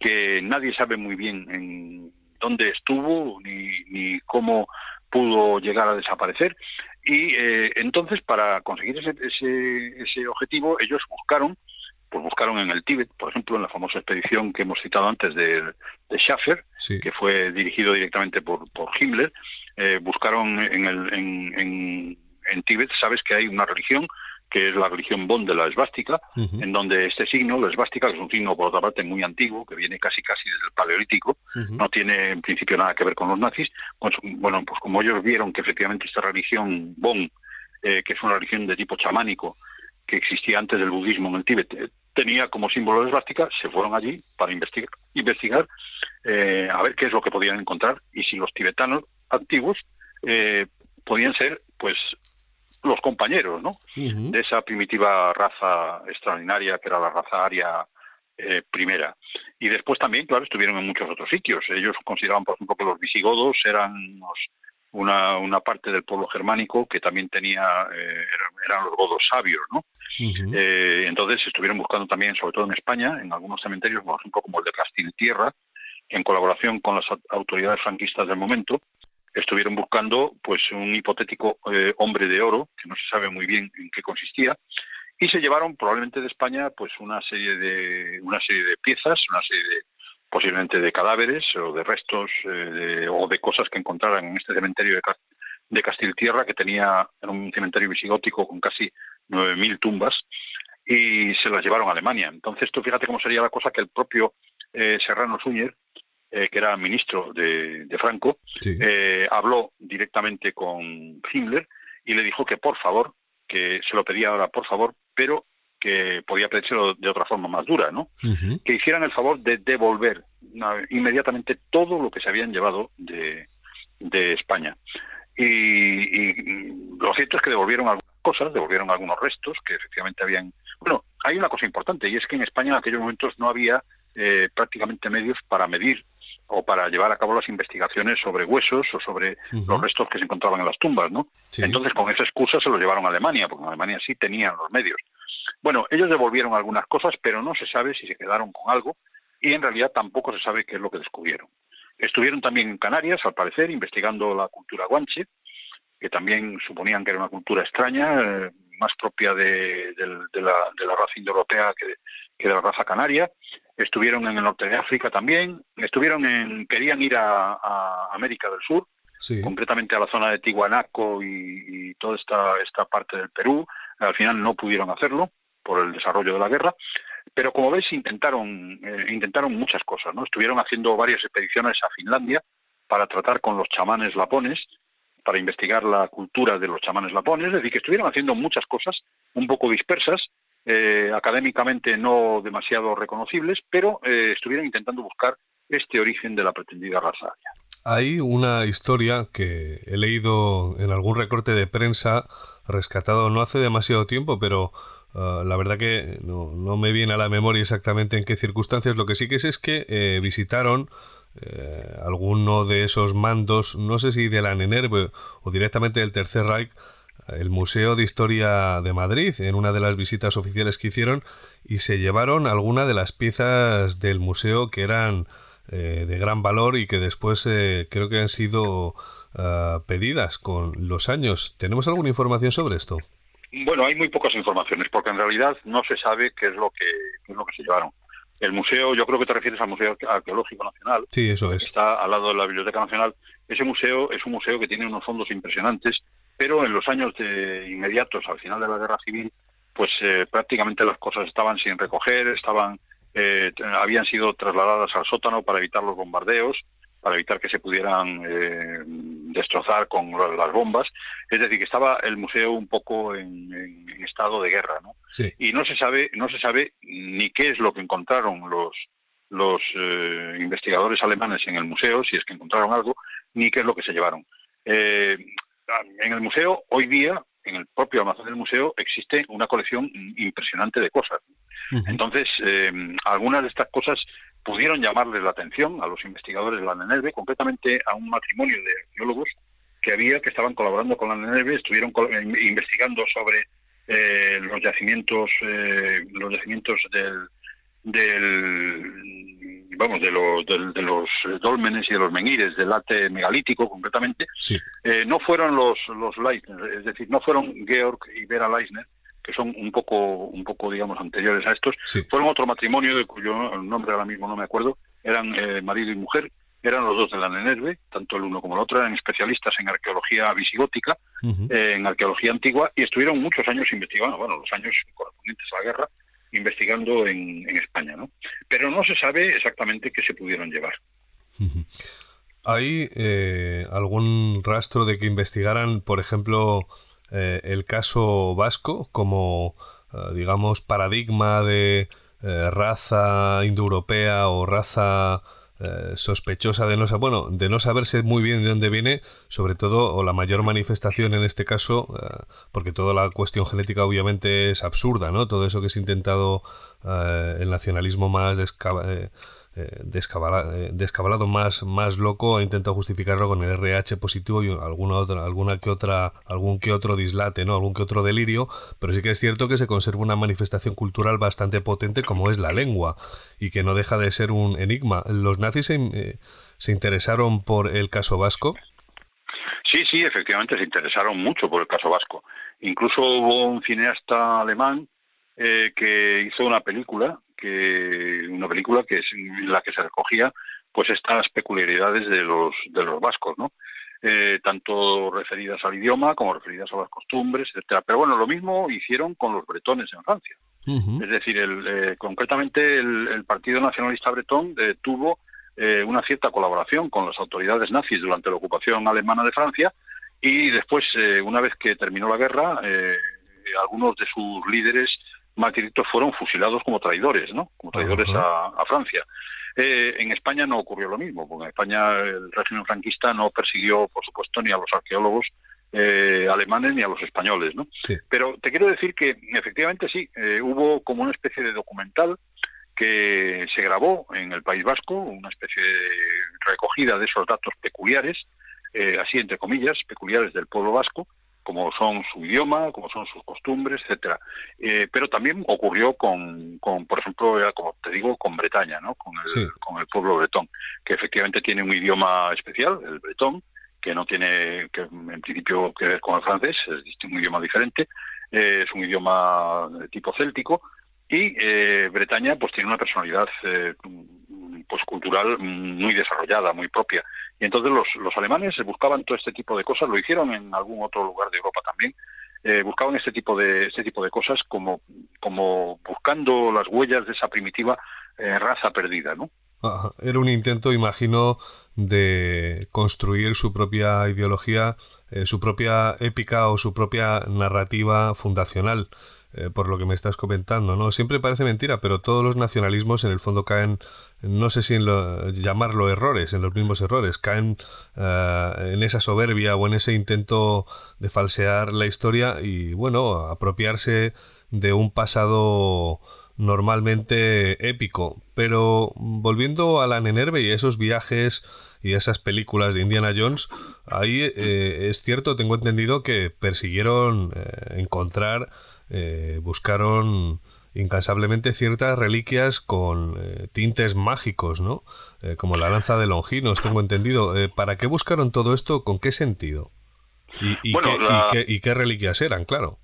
que nadie sabe muy bien en dónde estuvo ni, cómo pudo llegar a desaparecer. Y eh, entonces, para conseguir ese, ese, objetivo, ellos buscaron, pues buscaron en el Tíbet, por ejemplo, en la famosa expedición que hemos citado antes de, de Schaffer, que fue dirigido directamente por, por Himmler, eh, buscaron en, el, en, en, en Tíbet, sabes que hay una religión que es la religión Bond de la esvástica, en donde este signo, la esvástica, que es un signo por otra parte muy antiguo, que viene casi casi desde el paleolítico, no tiene en principio nada que ver con los nazis, pues, bueno, pues como ellos vieron que efectivamente esta religión Bon, eh, que es una religión de tipo chamánico, que existía antes del budismo en el Tíbet, eh, tenía como símbolo la esvástica, se fueron allí para investigar, investigar eh, a ver qué es lo que podían encontrar y si los tibetanos antiguos podían ser pues los compañeros ¿no? de esa primitiva raza extraordinaria que era la raza aria eh, primera. Y después también, claro, estuvieron en muchos otros sitios. Ellos consideraban, por ejemplo, que los visigodos eran una, una parte del pueblo germánico que también tenía, eh, eran, los godos sabios, ¿no? Eh, entonces estuvieron buscando también, sobre todo en España, en algunos cementerios, por ejemplo, como el de Castiltierra, en colaboración con las autoridades franquistas del momento, estuvieron buscando pues un hipotético eh, hombre de oro, que no se sabe muy bien en qué consistía, y se llevaron probablemente de España pues una serie de una serie de piezas, una serie de posiblemente de cadáveres o de restos eh, o de cosas que encontraran en este cementerio de, de Castiltierra que tenía era un cementerio visigótico con casi 9.000 tumbas y se las llevaron a Alemania. Entonces tú fíjate cómo sería la cosa que el propio eh, Serrano Suñer eh, que era ministro de, Franco, eh, habló directamente con Himmler y le dijo que por favor, que se lo pedía ahora por favor, pero que podía pedirlo de otra forma más dura, ¿no? Que hicieran el favor de devolver inmediatamente todo lo que se habían llevado de, España. Y, lo cierto es que devolvieron algunas cosas, devolvieron algunos restos que efectivamente habían... Bueno, hay una cosa importante y es que en España en aquellos momentos no había eh, prácticamente medios para medir o para llevar a cabo las investigaciones sobre huesos o sobre los restos que se encontraban en las tumbas, ¿no? Entonces, con esa excusa se los llevaron a Alemania, porque en Alemania sí tenían los medios. Bueno, ellos devolvieron algunas cosas, pero no se sabe si se quedaron con algo y en realidad tampoco se sabe qué es lo que descubrieron. Estuvieron también en Canarias, al parecer, investigando la cultura guanche, que también suponían que era una cultura extraña, eh, más propia de, la, raza indoeuropea que, que de la raza canaria estuvieron en el norte de África también, estuvieron en, querían ir a, América del Sur, concretamente a la zona de Tihuanaco y, toda esta, esta parte del Perú, al final no pudieron hacerlo por el desarrollo de la guerra, pero como ves intentaron, eh, intentaron muchas cosas, ¿no? Estuvieron haciendo varias expediciones a Finlandia para tratar con los chamanes lapones, para investigar la cultura de los chamanes lapones, es decir, que estuvieron haciendo muchas cosas un poco dispersas, eh, académicamente no demasiado reconocibles, pero eh, estuvieron intentando buscar este origen de la pretendida raza. Hay una historia que he leído en algún recorte de prensa rescatado no hace demasiado tiempo, pero ah, la verdad que no, me viene a la memoria exactamente en qué circunstancias. Lo que sí que es es que eh, visitaron eh, alguno de esos mandos, no sé si de la NENERV o directamente del Tercer Reich, el Museo de Historia de Madrid en una de las visitas oficiales que hicieron y se llevaron alguna de las piezas del museo que eran eh, de gran valor y que después eh, creo que han sido ah, pedidas con los años. ¿Tenemos alguna información sobre esto? Bueno, hay muy pocas informaciones porque en realidad no se sabe qué es lo que, es lo que se llevaron. El museo, yo creo que te refieres al Museo Arqueológico Nacional. Sí, eso es. Está al lado de la Biblioteca Nacional. Ese museo es un museo que tiene unos fondos impresionantes pero en los años inmediatos al final de la guerra civil, pues eh, prácticamente las cosas estaban sin recoger, estaban eh, habían sido trasladadas al sótano para evitar los bombardeos, para evitar que se pudieran eh, destrozar con las bombas. Es decir, que estaba el museo un poco en, estado de guerra, ¿no? Y no se sabe, no se sabe ni qué es lo que encontraron los los investigadores alemanes en el museo, si es que encontraron algo, ni qué es lo que se llevaron. Eh, en el museo, hoy día, en el propio almacén del museo, existe una colección impresionante de cosas. Entonces, em, algunas de estas cosas pudieron llamarles la atención a los investigadores de la NENERVE, concretamente a un matrimonio de arqueólogos que había, que estaban colaborando con la NENERVE, estuvieron investigando sobre eh, los yacimientos, eh, los yacimientos del, del vamos, de los, de, los dólmenes y de los menires, del arte megalítico concretamente, eh, no fueron los, los Leisner, es decir, no fueron Georg y Vera Leisner, que son un poco, un poco digamos, anteriores a estos, fueron otro matrimonio de cuyo nombre ahora mismo no me acuerdo, eran eh, marido y mujer, eran los dos de la Nenerve, tanto el uno como el otro, eran especialistas en arqueología visigótica, eh, en arqueología antigua, y estuvieron muchos años investigando, bueno, los años correspondientes a la guerra, investigando en, España, ¿no? Pero no se sabe exactamente qué se pudieron llevar. ¿Hay eh, algún rastro de que investigaran, por ejemplo, eh, el caso vasco como, eh, digamos, paradigma de raza indoeuropea o raza eh, sospechosa de no bueno de no saberse muy bien de dónde viene sobre todo o la mayor manifestación en este caso eh, porque toda la cuestión genética obviamente es absurda no todo eso que se ha intentado eh, el nacionalismo más eh, descabalado más, más loco ha intentado justificarlo con el RH positivo y alguna otra, alguna que otra, algún que otro dislate, ¿no? algún que otro delirio, pero sí que es cierto que se conserva una manifestación cultural bastante potente como es la lengua y que no deja de ser un enigma. ¿Los nazis se, eh, interesaron por el caso vasco? Sí, sí, efectivamente se interesaron mucho por el caso vasco. Incluso hubo un cineasta alemán eh, que hizo una película una película que es en la que se recogía pues estas peculiaridades de los de los vascos, ¿no? Eh, tanto referidas al idioma como referidas a las costumbres, etcétera. Pero bueno, lo mismo hicieron con los bretones en Francia. Es decir, el, eh, concretamente el, Partido Nacionalista Bretón eh, tuvo una cierta colaboración con las autoridades nazis durante la ocupación alemana de Francia y después, una vez que terminó la guerra, algunos de sus líderes más fueron fusilados como traidores, ¿no? Como traidores a, Francia. Eh, en España no ocurrió lo mismo, porque en España el régimen franquista no persiguió, por supuesto, ni a los arqueólogos eh, alemanes ni a los españoles, ¿no? Pero te quiero decir que efectivamente sí, eh, hubo como una especie de documental que se grabó en el País Vasco, una especie de recogida de esos datos peculiares, así entre comillas, peculiares del pueblo vasco, como son su idioma, como son sus costumbres, etcétera. Eh, pero también ocurrió con, con, por ejemplo, como te digo, con Bretaña, ¿no? Con el, con el pueblo bretón, que efectivamente tiene un idioma especial, el bretón, que no tiene, que en principio que ver con el francés, es un idioma diferente, eh, es un idioma de tipo céltico, y eh, Bretaña pues tiene una personalidad pues cultural muy desarrollada, muy propia. Y entonces los, los alemanes buscaban todo este tipo de cosas, lo hicieron en algún otro lugar de Europa también, eh, buscaban este tipo de este tipo de cosas como como buscando las huellas de esa primitiva eh, raza perdida, ¿no? Era un intento, imagino, de construir su propia ideología eh, su propia épica o su propia narrativa fundacional. Eh, por lo que me estás comentando, ¿no? Siempre parece mentira, pero todos los nacionalismos en el fondo caen, no sé si en llamarlo errores, en los mismos errores, caen en esa soberbia o en ese intento de falsear la historia y, bueno, apropiarse de un pasado normalmente épico. Pero volviendo a la Nenerve y esos viajes y esas películas de Indiana Jones, ahí eh, es cierto, tengo entendido que persiguieron eh, encontrar, eh, buscaron incansablemente ciertas reliquias con tintes mágicos, ¿no? como la lanza de Longinos, tengo entendido. ¿Para qué buscaron todo esto? ¿Con qué sentido? ¿Y, y qué reliquias eran, claro?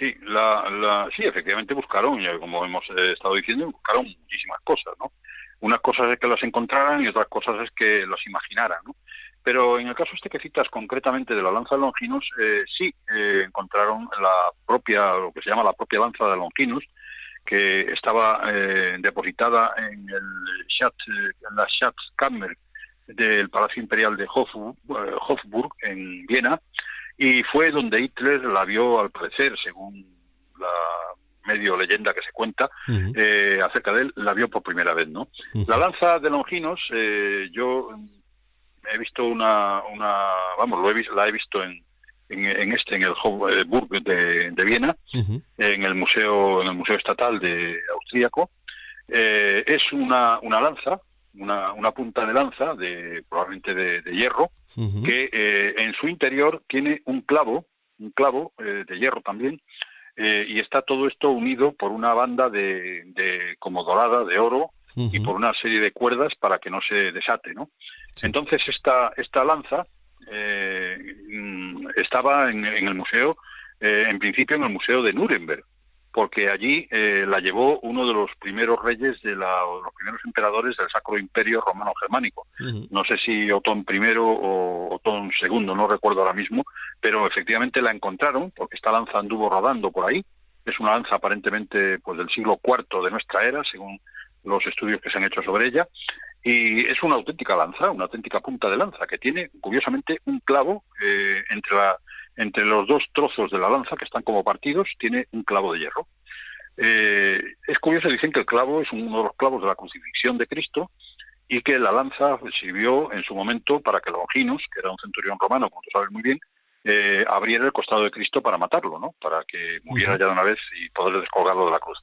Sí, la, sí, efectivamente buscaron, como hemos eh, estado diciendo, buscaron muchísimas cosas, ¿no? Unas cosas es que las encontraran y otras cosas es que las imaginaran, ¿no? Pero en el caso este que citas concretamente de la lanza de Longinus, eh, sí eh, encontraron la propia, lo que se llama la propia lanza de Longinus, que estaba depositada en el Schatz, en la Schatzkammer del Palacio Imperial de Hofburg en Viena, y fue donde Hitler la vio, al parecer, según la medio leyenda que se cuenta eh, acerca de él, la vio por primera vez, ¿no? La lanza de Longinos, eh, yo he visto una, una vamos, lo he visto, la he visto en, en, este, en el Hofburg de, de Viena, en el museo, en el museo estatal de austríaco. Eh, es una, una lanza, una, una punta de lanza, de probablemente de hierro, que eh, en su interior tiene un clavo, un clavo eh, de hierro también, eh, y está todo esto unido por una banda de, de como dorada de oro y por una serie de cuerdas para que no se desate, ¿no? Entonces esta esta lanza mm, estaba en, en, el museo, en principio en el museo de Nuremberg, porque allí eh, la llevó uno de los primeros reyes de la, los primeros emperadores del Sacro Imperio Romano Germánico. No sé si Otón I o Otón II, no recuerdo ahora mismo, pero efectivamente la encontraron porque esta lanza anduvo rodando por ahí. Es una lanza aparentemente pues del siglo IV de nuestra era, según los estudios que se han hecho sobre ella. Y es una auténtica lanza, una auténtica punta de lanza, que tiene curiosamente un clavo eh, entre la entre los dos trozos de la lanza, que están como partidos, tiene un clavo de hierro. Eh, es curioso, dicen que el clavo es uno de los clavos de la crucifixión de Cristo y que la lanza sirvió en su momento para que Longinus, que era un centurión romano, como tú sabes muy bien, eh, abriera el costado de Cristo para matarlo, ¿no? Para que muriera ya de una vez y poder descolgarlo de la cruz.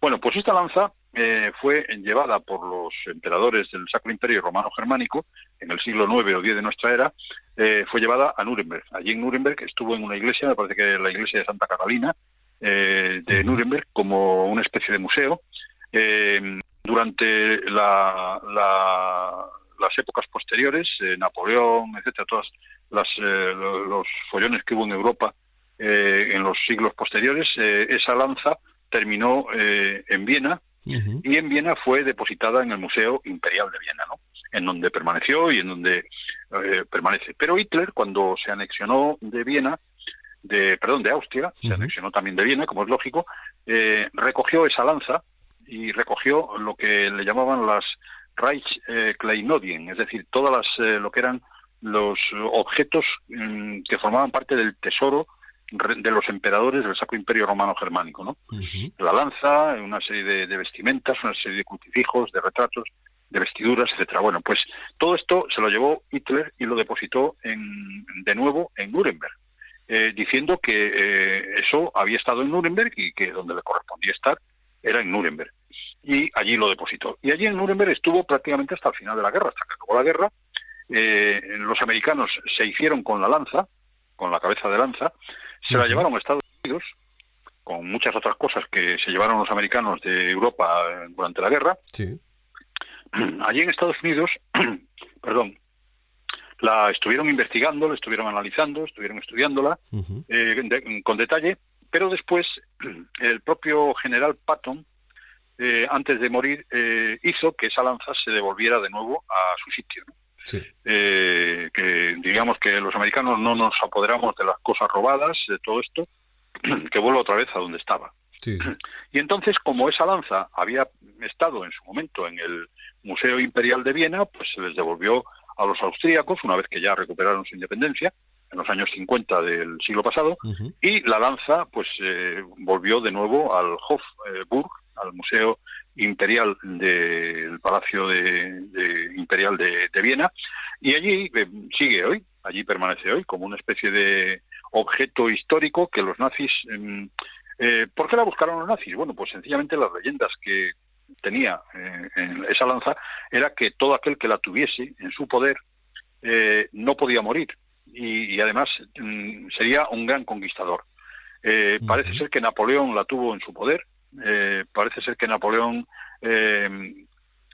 Bueno, pues esta lanza eh, fue llevada por los emperadores del Sacro Imperio Romano Germánico en el siglo IX o X de nuestra era, eh, fue llevada a Nuremberg. Allí en Nuremberg estuvo en una iglesia, me parece que la iglesia de Santa Catalina eh, de Nuremberg, como una especie de museo. durante las épocas posteriores, Napoleón, etcétera, todos los follones que hubo en Europa en los siglos posteriores, esa lanza terminó en Viena, y en Viena fue depositada en el Museo Imperial de Viena, ¿no? en donde permaneció y en donde eh, permanece. Pero Hitler, cuando se anexionó de Viena, de, perdón, de Austria, se anexionó también de Viena, como es lógico, eh, recogió esa lanza y recogió lo que le llamaban las Reichskleinodien, eh, es decir, todas las, lo que eran los objetos mm, que formaban parte del tesoro de los emperadores del Sacro Imperio Romano Germánico, ¿no? La lanza, una serie de, vestimentas, una serie de crucifijos, de retratos, de vestiduras, etcétera. Bueno, pues todo esto se lo llevó Hitler y lo depositó en, de nuevo en Nuremberg, eh, diciendo que eh, eso había estado en Nuremberg y que donde le correspondía estar era en Nuremberg. Y allí lo depositó. Y allí en Nuremberg estuvo prácticamente hasta el final de la guerra, hasta que acabó la guerra. Eh, los americanos se hicieron con la lanza, con la cabeza de lanza, se la llevaron a Estados Unidos, con muchas otras cosas que se llevaron los americanos de Europa eh, durante la guerra. Allí en Estados Unidos, perdón, la estuvieron investigando, la estuvieron analizando, estuvieron estudiándola eh, con detalle, pero después el propio general Patton, eh, antes de morir, hizo que esa lanza se devolviera de nuevo a su sitio. Eh, que digamos que los americanos no nos apoderamos de las cosas robadas, de todo esto, que vuelva otra vez a donde estaba. Y entonces, como esa lanza había estado en su momento en el Museo Imperial de Viena, pues se les devolvió a los austríacos, una vez que ya recuperaron su independencia, en los años 50 del siglo pasado, y la lanza pues eh, volvió de nuevo al Hofburg, al Museo Imperial del Palacio de, Imperial de, Viena, y allí eh, sigue hoy, allí permanece hoy como una especie de objeto histórico que los nazis... Em, eh, ¿Por qué la buscaron los nazis? Bueno, pues sencillamente las leyendas que tenía en esa lanza era que todo aquel que la tuviese en su poder no podía morir, y, además mm, sería un gran conquistador. Eh, parece ser que Napoleón la tuvo en su poder, eh, parece ser que Napoleón eh,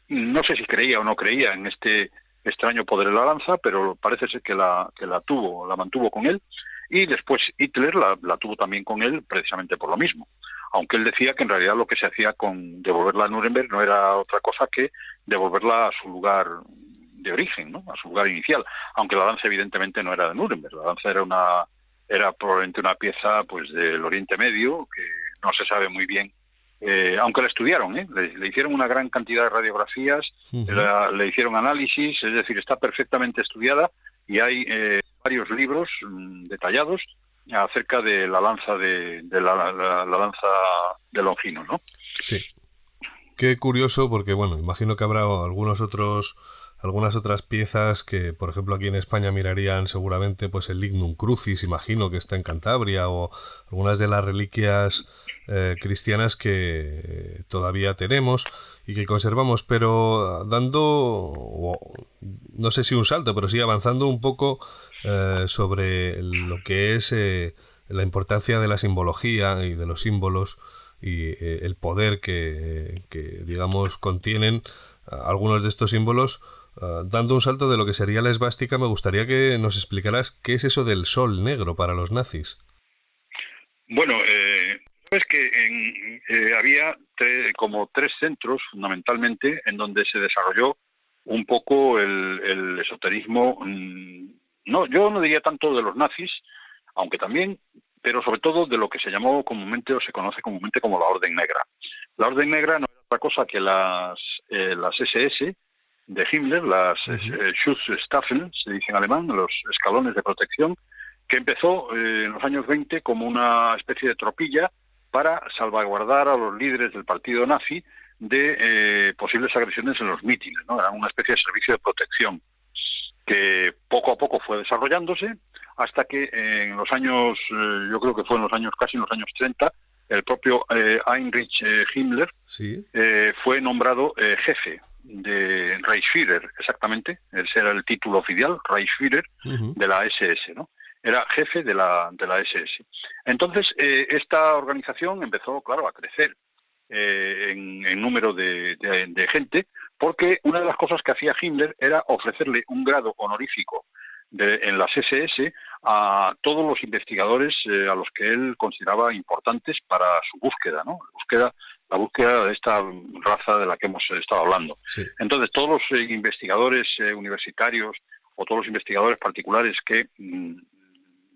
no sé si creía o no creía en este extraño poder de la lanza, pero parece ser que la, tuvo, la mantuvo con él, y después Hitler la, la tuvo también con él precisamente por lo mismo. Aunque él decía que en realidad lo que se hacía con devolverla a Nuremberg no era otra cosa que devolverla a su lugar de origen, ¿no? a su lugar inicial, aunque la danza evidentemente no era de Nuremberg, la danza era una era probablemente una pieza pues del Oriente Medio que no se sabe muy bien eh, aunque la estudiaron, ¿eh? le, hicieron una gran cantidad de radiografías, le hicieron análisis, es decir, está perfectamente estudiada y hay eh, varios libros mm, detallados acerca de la lanza de, la, la, lanza de Longino, ¿no? Sí. Qué curioso, porque bueno, imagino que habrá algunos otros algunas otras piezas que, por ejemplo, aquí en España mirarían seguramente pues el Lignum Crucis, imagino que está en Cantabria, o algunas de las reliquias eh, cristianas que todavía tenemos y que conservamos, pero dando, no sé si un salto, pero sí avanzando un poco eh, sobre lo que es eh, la importancia de la simbología y de los símbolos y el poder que, que digamos contienen algunos de estos símbolos Ah, dando un salto de lo que sería la esvástica, me gustaría que nos explicaras qué es eso del sol negro para los nazis. Bueno, eh, sabes que eh, había como tres centros fundamentalmente en donde se desarrolló un poco el, esoterismo. Mm, no, yo no diría tanto de los nazis, aunque también, pero sobre todo de lo que se llamó comúnmente o se conoce comúnmente como la Orden Negra. La Orden Negra no era otra cosa que las, eh, las SS, de Himmler, las uh Schutzstaffen, se dice en alemán, los escalones de protección, que empezó eh, en los años 20 como una especie de tropilla para salvaguardar a los líderes del partido nazi de eh, posibles agresiones en los mítines. ¿no? Era una especie de servicio de protección que poco a poco fue desarrollándose hasta que en los años, yo creo que fue en los años casi en los años 30, el propio Heinrich Himmler fue nombrado jefe de Reichsführer, exactamente, ese era el título oficial, Reichsführer de la SS, ¿no? Era jefe de la, de la SS. Entonces, eh, esta organización empezó, claro, a crecer eh, en, número de, gente, porque una de las cosas que hacía Himmler era ofrecerle un grado honorífico de, en las SS a todos los investigadores eh, a los que él consideraba importantes para su búsqueda, ¿no? La búsqueda la búsqueda de esta raza de la que hemos estado hablando. Entonces, todos los eh, investigadores eh, universitarios o todos los investigadores particulares que mm,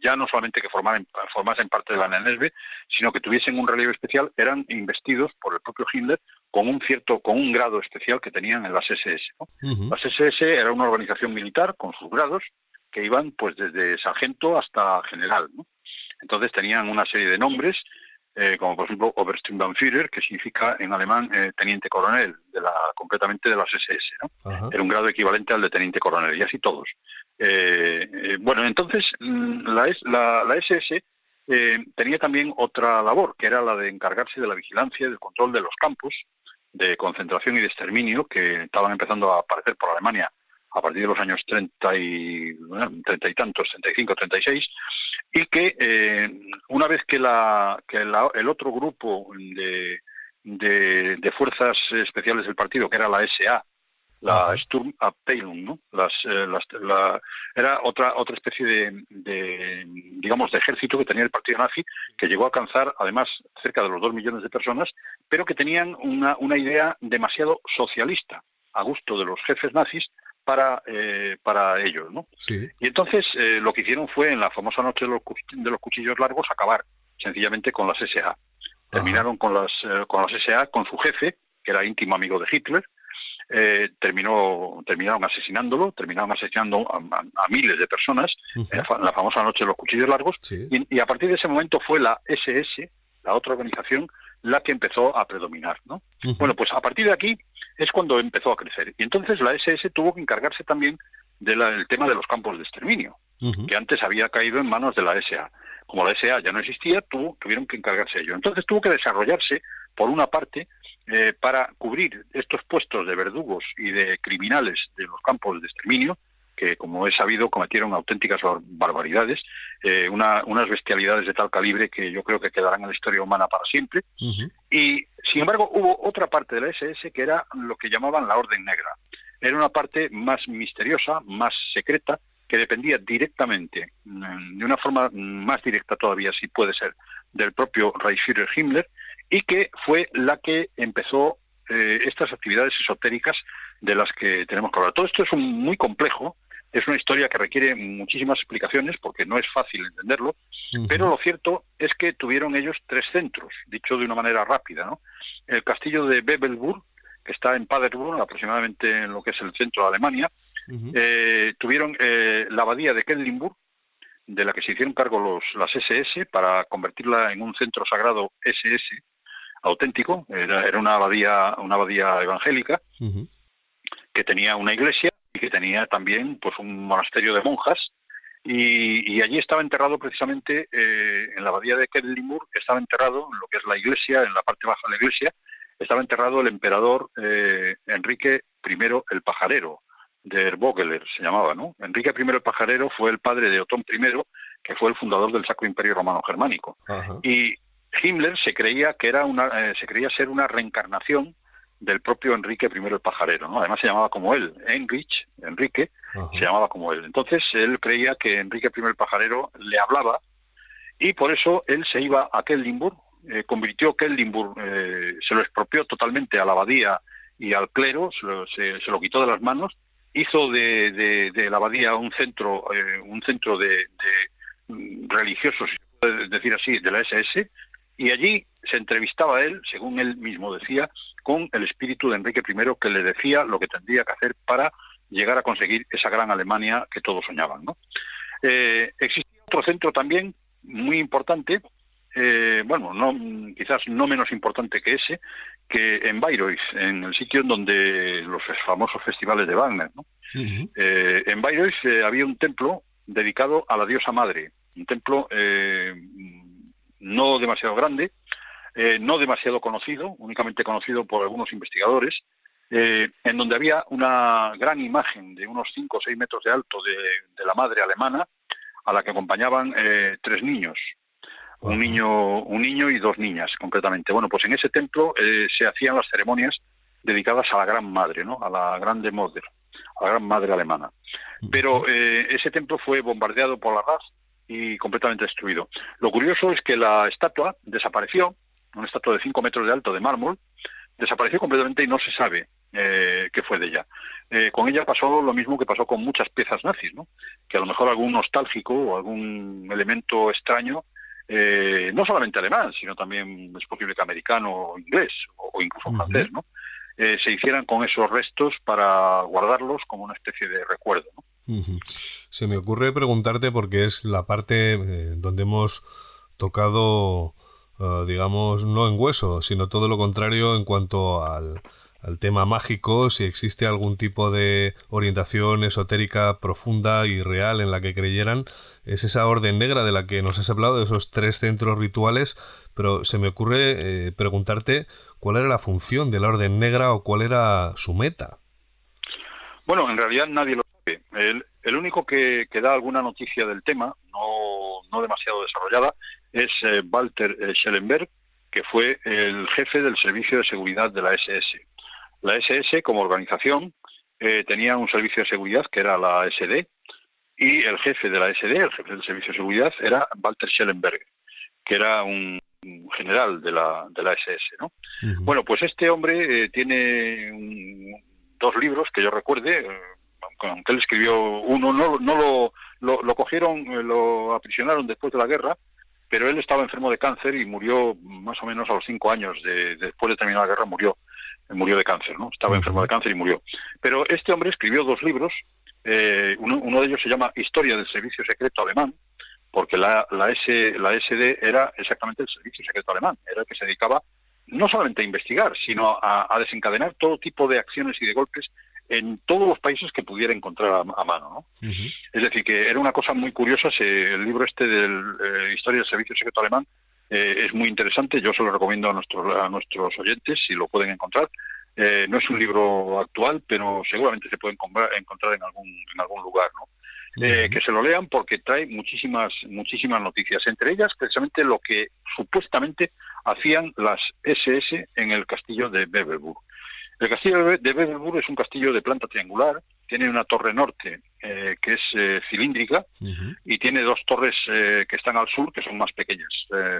ya no solamente que formaran, formasen parte de la NNSB, sino que tuviesen un relieve especial, eran investidos por el propio Hitler con un cierto, con un grado especial que tenían en las SS. Las SS era una organización militar con sus grados que iban pues desde sargento hasta general. Entonces tenían una serie de nombres eh, como por ejemplo Obersturmbannführer, que significa en alemán eh, teniente coronel, de la, completamente de las SS, ¿no? Era un grado equivalente al de teniente coronel, y así todos. Eh, bueno, entonces mm, la, la, la SS tenía también otra labor, que era la de encargarse de la vigilancia y del control de los campos de concentración y de exterminio que estaban empezando a aparecer por Alemania a partir de los años 30 y, 30 y tantos, 35, 36, y que eh, una vez que, la, que el otro grupo de, de, fuerzas especiales del partido, que era la SA, la Sturmabteilung, ¿no? Las, eh, las, la, era otra otra especie de, de, digamos de ejército que tenía el partido nazi que llegó a alcanzar además cerca de los dos millones de personas pero que tenían una, una idea demasiado socialista a gusto de los jefes nazis para, eh, para ellos. ¿no? Y entonces eh, lo que hicieron fue en la famosa noche de los, de los cuchillos largos acabar sencillamente con las SA. Terminaron con las, eh, con las SA, con su jefe, que era íntimo amigo de Hitler, eh, terminó, terminaron asesinándolo, terminaron asesinando a, miles de personas en la famosa noche de los cuchillos largos, y, a partir de ese momento fue la SS, la otra organización, la que empezó a predominar. ¿no? Bueno, pues a partir de aquí es cuando empezó a crecer. Y entonces la SS tuvo que encargarse también del tema de los campos de exterminio, que antes había caído en manos de la SA. Como la SA ya no existía, tuvo, tuvieron que encargarse de ello. Entonces tuvo que desarrollarse, por una parte, eh, para cubrir estos puestos de verdugos y de criminales de los campos de exterminio, que como he sabido cometieron auténticas barbaridades, eh, unas bestialidades de tal calibre que yo creo que quedarán en la historia humana para siempre. Y sin embargo hubo otra parte de la SS que era lo que llamaban la Orden Negra. Era una parte más misteriosa, más secreta, que dependía directamente, mm, de una forma más directa todavía, si puede ser, del propio Reichsführer Himmler, y que fue la que empezó eh, estas actividades esotéricas de las que tenemos que hablar. Todo esto es muy complejo, es una historia que requiere muchísimas explicaciones porque no es fácil entenderlo, pero lo cierto es que tuvieron ellos tres centros, dicho de una manera rápida. ¿no? El castillo de Bebelburg, que está en Paderborn, aproximadamente en lo que es el centro de Alemania, eh, tuvieron eh, la abadía de Quedlinburg, de la que se hicieron cargo los, las SS para convertirla en un centro sagrado SS, auténtico, era, era una abadía, una abadía evangélica, que tenía una iglesia y que tenía también pues un monasterio de monjas, y, allí estaba enterrado precisamente, eh, en la abadía de Quedlinburg, estaba enterrado, en lo que es la iglesia, en la parte baja de la iglesia, estaba enterrado el emperador eh, Enrique I el Pajarero, de Erbogeler se llamaba, ¿no? Enrique I el Pajarero fue el padre de Otón I, que fue el fundador del Sacro Imperio Romano Germánico. Y Himmler se creía que era una, eh, se creía ser una reencarnación del propio Enrique I el pajarero, ¿no? Además se llamaba como él, Enrich, Enrique, se llamaba como él. Entonces él creía que Enrique I el pajarero le hablaba y por eso él se iba a Kellinburg, eh, convirtió Kellinburg, eh, se lo expropió totalmente a la abadía y al clero, se lo, quitó de las manos, hizo de, de, la abadía un centro, un centro de, de mm, religiosos, decir así, de la SS, y allí se entrevistaba a él, según él mismo decía, con el espíritu de Enrique I que le decía lo que tendría que hacer para llegar a conseguir esa gran Alemania que todos soñaban. ¿no? Eh, existía otro centro también muy importante, eh, bueno, no, quizás no menos importante que ese, que en Bayreuth, en el sitio en donde los famosos festivales de Wagner. ¿no? Eh, en Bayreuth había un templo dedicado a la diosa madre, un templo no demasiado grande, eh, no demasiado conocido, únicamente conocido por algunos investigadores, eh, en donde había una gran imagen de unos 5 o 6 metros de alto de, la madre alemana, a la que acompañaban eh, tres niños, un niño, un niño y dos niñas, concretamente. Bueno, pues en ese templo se hacían las ceremonias dedicadas a la Gran Madre, ¿no? A la Grande Mother, a la Gran Madre alemana. Pero ese templo fue bombardeado por la RAF y completamente destruido. Lo curioso es que la estatua desapareció, una estatua de 5 metros de alto de mármol, desapareció completamente y no se sabe eh, qué fue de ella. Eh, con ella pasó lo mismo que pasó con muchas piezas nazis, ¿no? que a lo mejor algún nostálgico o algún elemento extraño, eh, no solamente alemán, sino también es posible que americano o inglés o, incluso francés, ¿no? se hicieran con esos restos para guardarlos como una especie de recuerdo. ¿no? Se me ocurre preguntarte porque es la parte donde hemos tocado, eh, digamos, no en hueso, sino todo lo contrario en cuanto al, tema mágico, si existe algún tipo de orientación esotérica profunda y real en la que creyeran, es esa orden negra de la que nos has hablado, de esos tres centros rituales, pero se me ocurre eh, preguntarte cuál era la función de la orden negra o cuál era su meta. Bueno, en realidad nadie lo el, único que, da alguna noticia del tema, no, demasiado desarrollada, es eh, Walter eh, Schellenberg, que fue el jefe del Servicio de Seguridad de la SS. La SS, como organización, eh, tenía un servicio de seguridad que era la SD, y el jefe de la SD, el jefe del Servicio de Seguridad, era Walter Schellenberg, que era un general de la, de la SS. ¿no? Bueno, pues este hombre tiene dos libros que yo recuerde, aunque él escribió uno, no, no lo, lo, cogieron, eh, lo aprisionaron después de la guerra, pero él estaba enfermo de cáncer y murió más o menos a los cinco años de, después de terminar la guerra, murió. murió de cáncer, ¿no? Estaba enfermo de cáncer y murió. Pero este hombre escribió dos libros, eh, uno, de ellos se llama Historia del Servicio Secreto Alemán, porque la, la, S, la SD era exactamente el Servicio Secreto Alemán, era el que se dedicaba no solamente a investigar, sino a, desencadenar todo tipo de acciones y de golpes en todos los países que pudiera encontrar a, mano. ¿no? Es decir, que era una cosa muy curiosa, el libro este de eh, Historia del Servicio Secreto Alemán eh, es muy interesante, yo se lo recomiendo a nuestros, a nuestros oyentes si lo pueden encontrar. Eh, no es un libro actual, pero seguramente se puede encontrar, en, algún, en algún lugar. ¿no? que se lo lean porque trae muchísimas muchísimas noticias, entre ellas precisamente lo que supuestamente hacían las SS en el castillo de Beverburg. El castillo de Beverburg es un castillo de planta triangular, tiene una torre norte eh, que es eh, cilíndrica y tiene dos torres eh, que están al sur que son más pequeñas.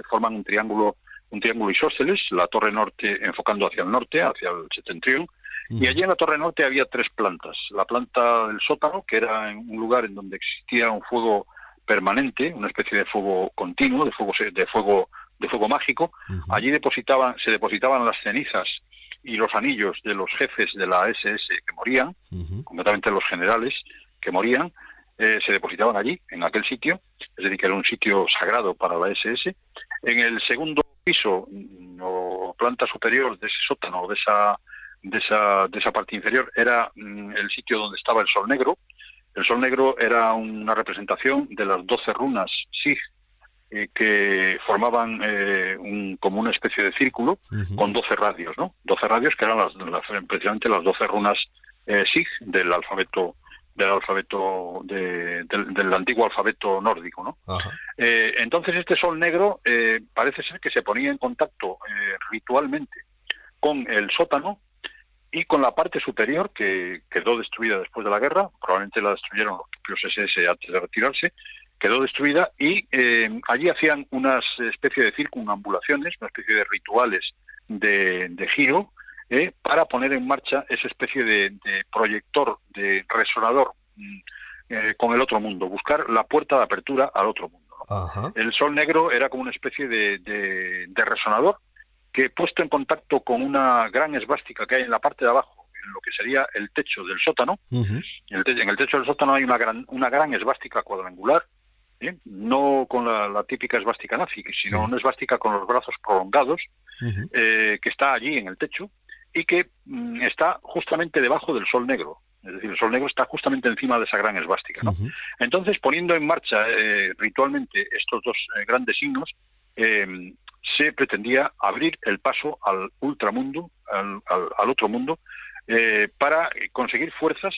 forman un triángulo un triángulo isósceles, la torre norte enfocando hacia el norte, hacia el septentrión, y allí en la torre norte había tres plantas. La planta del sótano, que era un lugar en donde existía un fuego permanente, una especie de fuego continuo, de fuego de fuego de fuego mágico. Allí depositaban se depositaban las cenizas y los anillos de los jefes de la SS que morían, concretamente los generales que morían, eh, se depositaban allí, en aquel sitio, es decir, que era un sitio sagrado para la SS. En el segundo piso mm, o planta superior de ese sótano, de esa, de esa, de esa parte inferior, era mm, el sitio donde estaba el Sol Negro. El Sol Negro era una representación de las doce runas Sig eh, que formaban eh, un, como una especie de círculo con 12 radios, ¿no? 12 radios que eran las, precisamente las 12 runas eh, SIG del alfabeto del alfabeto del, antiguo alfabeto nórdico, ¿no? entonces este sol negro parece ser que se ponía en contacto ritualmente con el sótano y con la parte superior que quedó destruida después de la guerra, probablemente la destruyeron los propios SS antes de retirarse, quedó destruida y eh, allí hacían una especie de circunambulaciones, una especie de rituales de, giro eh, para poner en marcha esa especie de, proyector, de resonador mm, eh, con el otro mundo, buscar la puerta de apertura al otro mundo. El sol negro era como una especie de, resonador que puesto en contacto con una gran esvástica que hay en la parte de abajo, en lo que sería el techo del sótano, en, el en el techo del sótano hay una gran, una gran esvástica cuadrangular ¿eh? no con la, típica esvástica nazi, sino una esvástica con los brazos prolongados, eh, que está allí en el techo y que mm, está justamente debajo del sol negro. Es decir, el sol negro está justamente encima de esa gran esvástica. Entonces, poniendo en marcha eh, ritualmente estos dos grandes signos, se pretendía abrir el paso al ultramundo, al, al, otro mundo, para conseguir fuerzas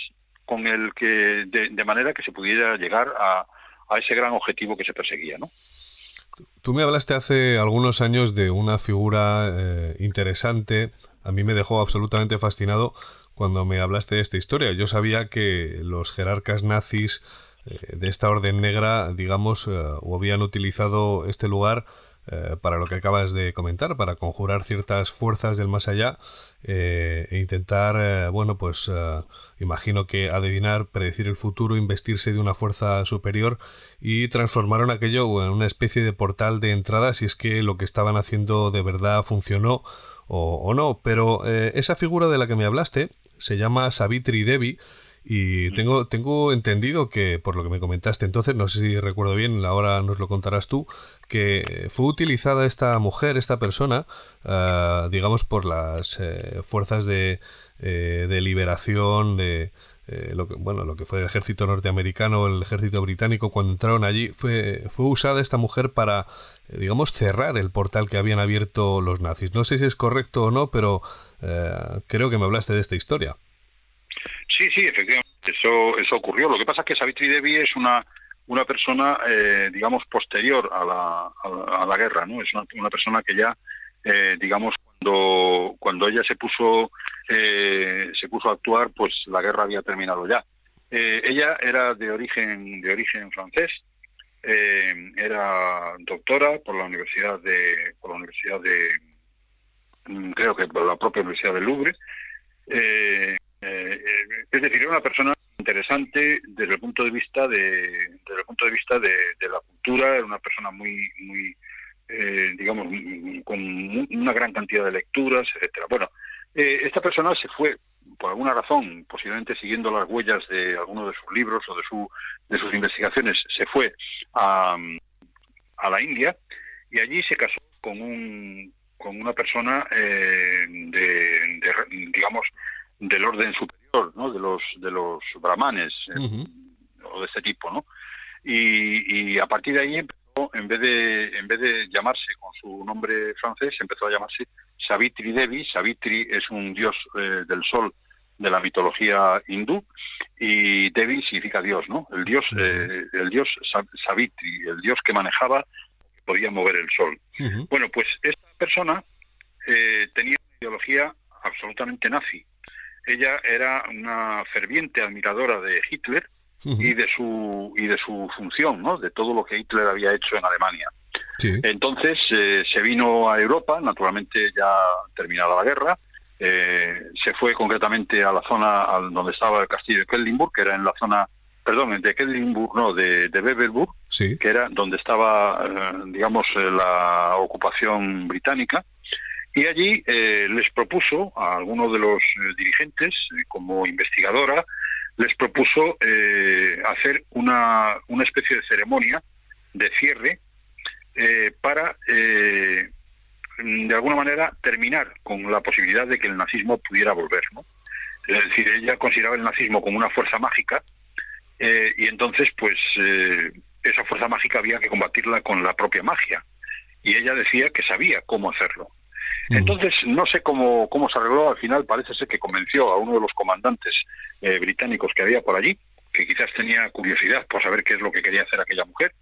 con el que de, manera que se pudiera llegar a, a ese gran objetivo que se perseguía, ¿no? Tú me hablaste hace algunos años de una figura eh, interesante. A mí me dejó absolutamente fascinado cuando me hablaste de esta historia. Yo sabía que los jerarcas nazis eh, de esta orden negra, digamos, eh, habían utilizado este lugar eh, para lo que acabas de comentar, para conjurar ciertas fuerzas del más allá eh, e intentar, eh, bueno, pues imagino que adivinar, predecir el futuro, investirse de una fuerza superior y transformaron aquello en una especie de portal de entrada si es que lo que estaban haciendo de verdad funcionó o, o no. Pero esa figura de la que me hablaste se llama Savitri Devi y tengo, tengo entendido que, por lo que me comentaste entonces, no sé si recuerdo bien, ahora nos lo contarás tú, que fue utilizada esta mujer, esta persona, ah, digamos, por las eh, fuerzas de, eh, de liberación, de, eh, lo que, bueno, lo que fue el ejército norteamericano, el ejército británico, cuando entraron allí, fue, fue usada esta mujer para, digamos, cerrar el portal que habían abierto los nazis. No sé si es correcto o no, pero creo que me hablaste de esta historia. Sí, sí, efectivamente, eso, eso ocurrió. Lo que pasa es que Savitri Devi es una, una persona, eh, digamos, posterior a la, a la, guerra, ¿no? Es una, persona que ya, eh, digamos, cuando, cuando ella se puso, eh, se puso a actuar, pues la guerra había terminado ya. ella era de origen, de origen francés, era doctora por la Universidad de, por la Universidad de, mm, creo que por la propia Universidad del Louvre, eh, es decir, era una persona interesante desde el punto de vista de, desde el punto de vista de, la cultura, era una persona muy, muy, eh, digamos, con una gran cantidad de lecturas, etcétera. Bueno, Eh, esta persona se fue, por alguna razón, posiblemente siguiendo las huellas de alguno de sus libros o de, su, de sus investigaciones, se fue a, a la India y allí se casó con un con una persona eh, de, digamos del orden superior no de los de los brahmanes eh, o de este tipo no y, a partir de ahí empezó en vez de en vez de llamarse con su nombre francés empezó a llamarse Savitri Devi. Savitri es un dios eh, del sol de la mitología hindú y Devi significa dios no el dios el dios Savitri el dios que manejaba podía mover el sol. Bueno, pues esta persona eh, tenía una ideología absolutamente nazi. Ella era una ferviente admiradora de Hitler y de su y de su función, ¿no? De todo lo que Hitler había hecho en Alemania. Entonces eh, se vino a Europa, naturalmente ya terminada la guerra, eh, se fue concretamente a la zona donde estaba el castillo de Kellenburg, que era en la zona perdón, de Kedlinburg, no, de, de sí. que era donde estaba, eh, digamos, eh, la ocupación británica, y allí eh, les propuso a algunos de los dirigentes, como investigadora, les propuso hacer una, una especie de ceremonia de cierre para, de alguna manera, terminar con la posibilidad de que el nazismo pudiera volver. ¿no? Es decir, ella consideraba el nazismo como una fuerza mágica eh, y entonces, pues, eh, esa fuerza mágica había que combatirla con la propia magia. Y ella decía que sabía cómo hacerlo. Mm. Entonces, no sé cómo, cómo se arregló, al final parece ser que convenció a uno de los comandantes eh, británicos que había por allí, que quizás tenía curiosidad por saber qué es lo que quería hacer aquella mujer.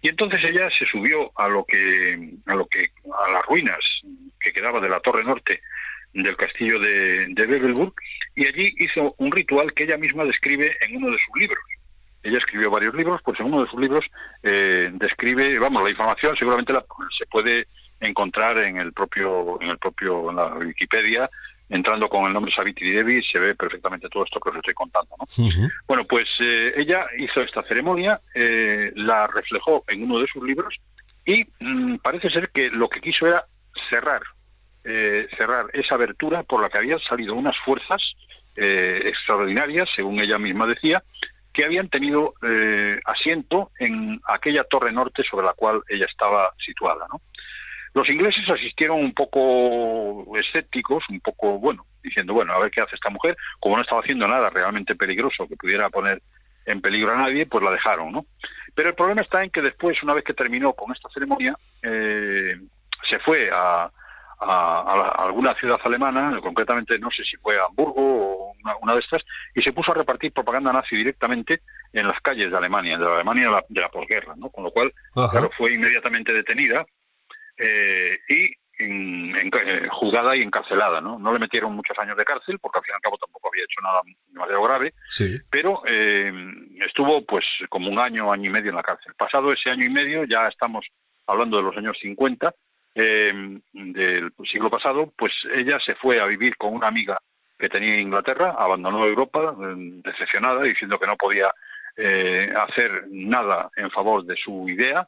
Y entonces ella se subió a lo que, a lo que, a las ruinas que quedaba de la torre norte del castillo de, de y allí hizo un ritual que ella misma describe en uno de sus libros. Ella escribió varios libros, pues en uno de sus libros eh, describe, vamos, la información seguramente la, se puede encontrar en el propio, en el propio, en la Wikipedia, entrando con el nombre Savitri Devi, se ve perfectamente todo esto que os estoy contando. ¿no? Bueno, pues eh, ella hizo esta ceremonia, eh, la reflejó en uno de sus libros y mm, parece ser que lo que quiso era cerrar, cerrar esa abertura por la que habían salido unas fuerzas extraordinarias, según ella misma decía, que habían tenido eh, asiento en aquella torre norte sobre la cual ella estaba situada. ¿no? Los ingleses asistieron un poco escépticos, un poco, bueno, diciendo, bueno, a ver qué hace esta mujer, como no estaba haciendo nada realmente peligroso que pudiera poner en peligro a nadie, pues la dejaron, ¿no? Pero el problema está en que después, una vez que terminó con esta ceremonia, eh, se fue a, a, alguna ciudad alemana, concretamente no sé si fue a Hamburgo o una, de estas, y se puso a repartir propaganda nazi directamente en las calles de Alemania, de la Alemania de la, posguerra, ¿no? Con lo cual, claro, fue inmediatamente detenida eh, y eh, juzgada y encarcelada, ¿no? No le metieron muchos años de cárcel, porque al fin y al cabo tampoco había hecho nada demasiado grave, sí. pero eh, estuvo pues como un año, año y medio en la cárcel. Pasado ese año y medio, ya estamos hablando de los años 50, eh, del siglo pasado, pues ella se fue a vivir con una amiga que tenía en Inglaterra, abandonó Europa eh, decepcionada, diciendo que no podía eh, hacer nada en favor de su idea,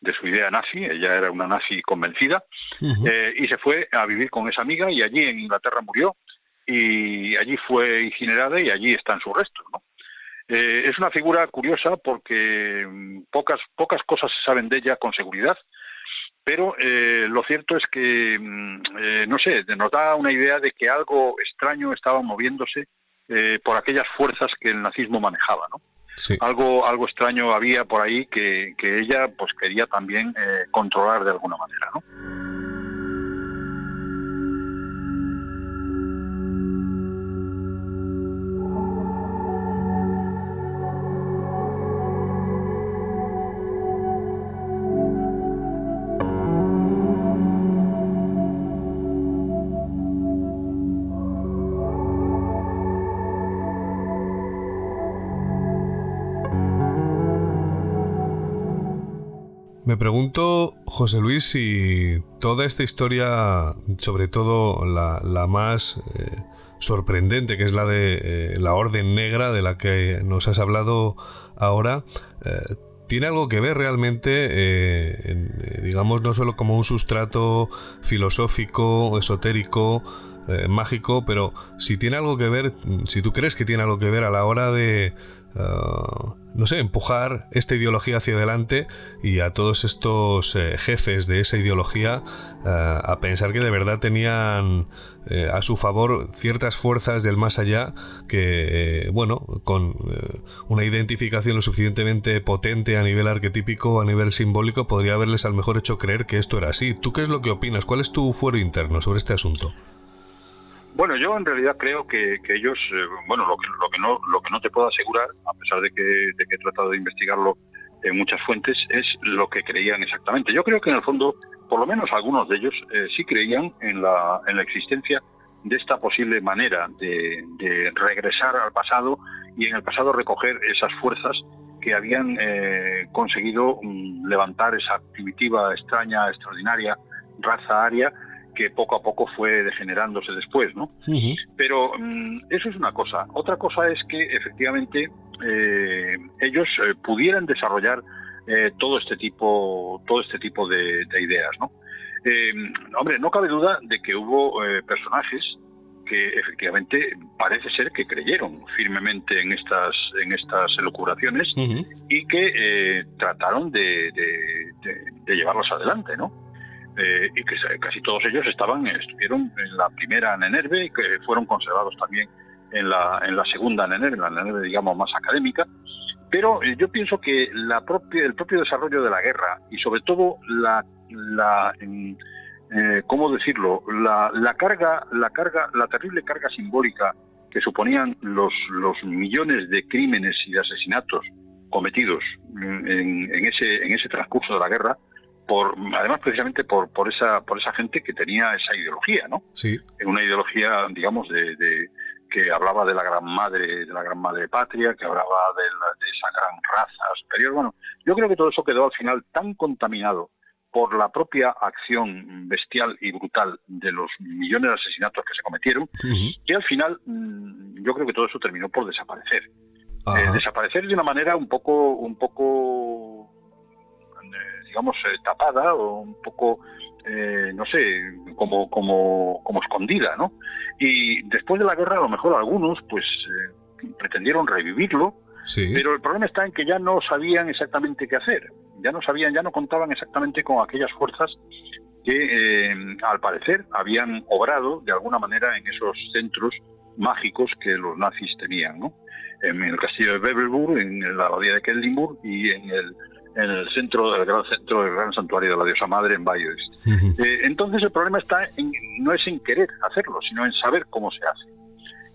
de su idea nazi, ella era una nazi convencida, eh, y se fue a vivir con esa amiga y allí en Inglaterra murió y allí fue incinerada y allí están sus restos. ¿no? es una figura curiosa porque mm, pocas, pocas cosas se saben de ella con seguridad, pero eh, lo cierto es que, mm, eh, no sé, nos da una idea de que algo extraño estaba moviéndose eh, por aquellas fuerzas que el nazismo manejaba, ¿no? Algo, algo extraño había por ahí que, que ella pues quería también controlar de alguna manera, ¿no? Pregunto, José Luis, si toda esta historia, sobre todo la, más eh, sorprendente, que es la de eh, la Orden Negra, de la que nos has hablado ahora, eh, tiene algo que ver realmente, digamos, no solo como un sustrato filosófico, esotérico, mágico, pero si tiene algo que ver, si tú crees que tiene algo que ver a la hora de Uh, no sé, empujar esta ideología hacia adelante y a todos estos eh, jefes de esa ideología uh, a pensar que de verdad tenían eh, a su favor ciertas fuerzas del más allá que, eh, bueno, con una identificación lo suficientemente potente a nivel arquetípico, a nivel simbólico, podría haberles al mejor hecho creer que esto era así. ¿Tú qué es lo que opinas? ¿Cuál es tu fuero interno sobre este asunto? Bueno, yo en realidad creo que, ellos, eh, bueno, lo que, lo que no lo que no te puedo asegurar, a pesar de que, de que he tratado de investigarlo en muchas fuentes, es lo que creían exactamente. Yo creo que en el fondo, por lo menos algunos de ellos eh, sí creían en la, en la existencia de esta posible manera de, regresar al pasado y en el pasado recoger esas fuerzas que habían eh, conseguido mm, levantar esa primitiva, extraña, extraordinaria raza aria que poco a poco fue degenerándose después, ¿no? Pero mm, eso es una cosa. Otra cosa es que efectivamente eh, ellos eh, pudieran desarrollar eh, todo este tipo, todo este tipo de, ideas, ¿no? hombre, no cabe duda de que hubo personajes que efectivamente parece ser que creyeron firmemente en estas en estas elucubraciones y que trataron de, de llevarlos adelante, ¿no? Eh, y que casi todos ellos estaban estuvieron en la primera Nenerve y que fueron conservados también en la, en la segunda Nenerve, la Nenerve digamos más académica. Pero eh, yo pienso que la propia, el propio desarrollo de la guerra y sobre todo la, la eh, ¿cómo decirlo? La, la, carga, la carga, la terrible carga simbólica que suponían los, los millones de crímenes y de asesinatos cometidos en, en, ese, en ese transcurso de la guerra, por además precisamente por por esa por esa gente que tenía esa ideología no sí. Una ideología digamos de, que hablaba de la gran madre de la gran madre patria que hablaba de, esa gran raza superior. Bueno yo creo que todo eso quedó al final tan contaminado por la propia acción bestial y brutal de los millones de asesinatos que se cometieron que al final mm, yo creo que todo eso terminó por desaparecer. Eh, desaparecer de una manera un poco un poco digamos, eh, tapada o un poco, eh, no sé, como, como, como escondida, ¿no? Y después de la guerra, a lo mejor algunos, pues, eh, pretendieron revivirlo, pero el problema está en que ya no sabían exactamente qué hacer, ya no sabían, ya no contaban exactamente con aquellas fuerzas que, al parecer, habían obrado de alguna manera en esos centros mágicos que los nazis tenían, ¿no? En el castillo de Bebelburg, en la abadía de Keldenburg y en el en el centro del gran centro del gran santuario de la diosa madre en Valle eh, entonces el problema está en, no es en querer hacerlo, sino en saber cómo se hace.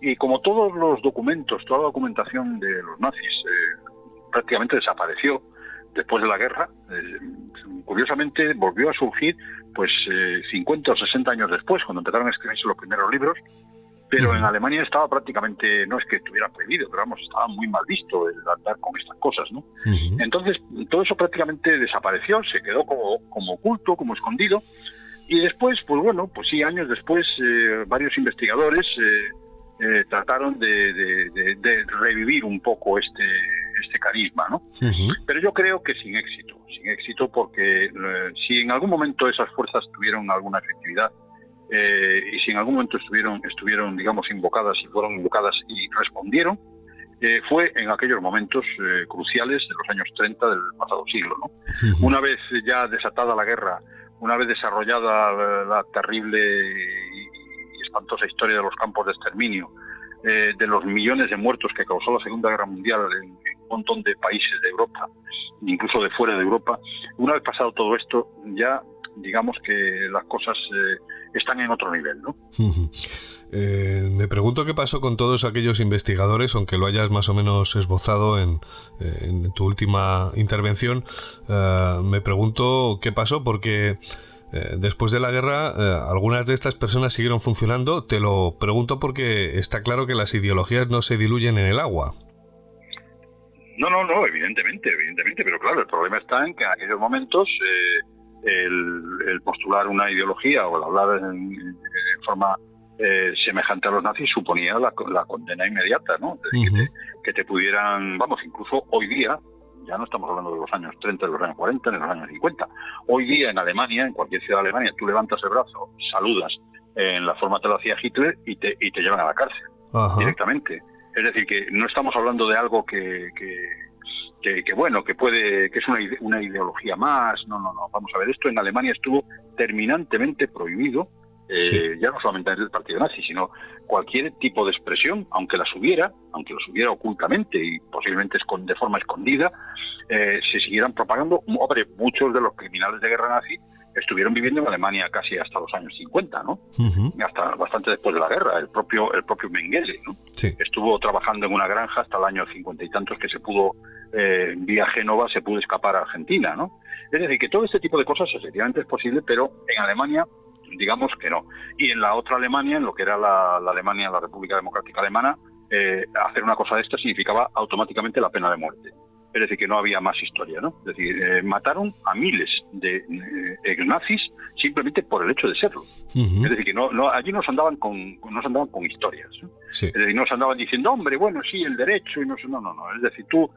Y como todos los documentos, toda la documentación de los nazis eh, prácticamente desapareció después de la guerra, eh, curiosamente volvió a surgir pues 50 o 60 años después, cuando empezaron a escribirse los primeros libros, pero en Alemania estaba prácticamente, no es que estuviera prohibido, pero vamos, estaba muy mal visto el andar con estas cosas, ¿no? Entonces, todo eso prácticamente desapareció, se quedó como, como oculto, como escondido, y después, pues bueno, pues sí, años después, eh, varios investigadores eh, eh, trataron de, revivir un poco este, este carisma, ¿no? Pero yo creo que sin éxito, sin éxito, porque si en algún momento esas fuerzas tuvieron alguna efectividad, eh, y si en algún momento estuvieron, estuvieron, digamos, invocadas y fueron invocadas y respondieron, eh, fue en aquellos momentos eh, cruciales de los años 30 del pasado siglo. ¿no? Una vez ya desatada la guerra, una vez desarrollada la, terrible y, espantosa historia de los campos de exterminio, de los millones de muertos que causó la Segunda Guerra Mundial en, en un montón de países de Europa, incluso de fuera de Europa, una vez pasado todo esto, ya digamos que las cosas eh, están en otro nivel, ¿no? Eh, me pregunto qué pasó con todos aquellos investigadores, aunque lo hayas más o menos esbozado en, tu última intervención. Eh, me pregunto qué pasó porque después de la guerra algunas de estas personas siguieron funcionando. Te lo pregunto porque está claro que las ideologías no se diluyen en el agua. No, no, no, evidentemente, evidentemente, pero claro, el problema está en que en aquellos momentos el, postular una ideología o el hablar en, forma eh, semejante a los nazis suponía la, condena inmediata, ¿no? que, te, pudieran, vamos, incluso hoy día, ya no estamos hablando de los años 30, de los años 40, de los años 50, hoy día en Alemania, en cualquier ciudad de Alemania, tú levantas el brazo, saludas en la forma que lo hacía Hitler y te, y te llevan a la cárcel directamente. Es decir, que no estamos hablando de algo que, que, bueno, que puede, que es una, una ideología más. No, no, no. Vamos a ver, esto en Alemania estuvo terminantemente prohibido eh, ya no solamente el partido nazi, sino cualquier tipo de expresión, aunque las hubiera, aunque las hubiera ocultamente y posiblemente de forma escondida, eh, se siguieran propagando. Hombre, muchos de los criminales de guerra nazi estuvieron viviendo en Alemania casi hasta los años 50, ¿no? Hasta bastante después de la guerra. El propio el propio Mengele, ¿no? Estuvo trabajando en una granja hasta el año cincuenta y tantos que se pudo eh, vía Génova se pudo escapar a Argentina, ¿no? Es decir, que todo este tipo de cosas efectivamente es posible, pero en Alemania digamos que no. Y en la otra Alemania, en lo que era la, Alemania, la República Democrática Alemana, eh, hacer una cosa de esta significaba automáticamente la pena de muerte. Es decir, que no había más historia, ¿no? Es decir, eh, mataron a miles de eh, nazis simplemente por el hecho de serlo. Es decir, que no, no, allí no se andaban con, no se andaban con historias. Es decir, no se andaban diciendo, hombre, bueno, sí, el derecho, y no no, no, no. Es decir, tú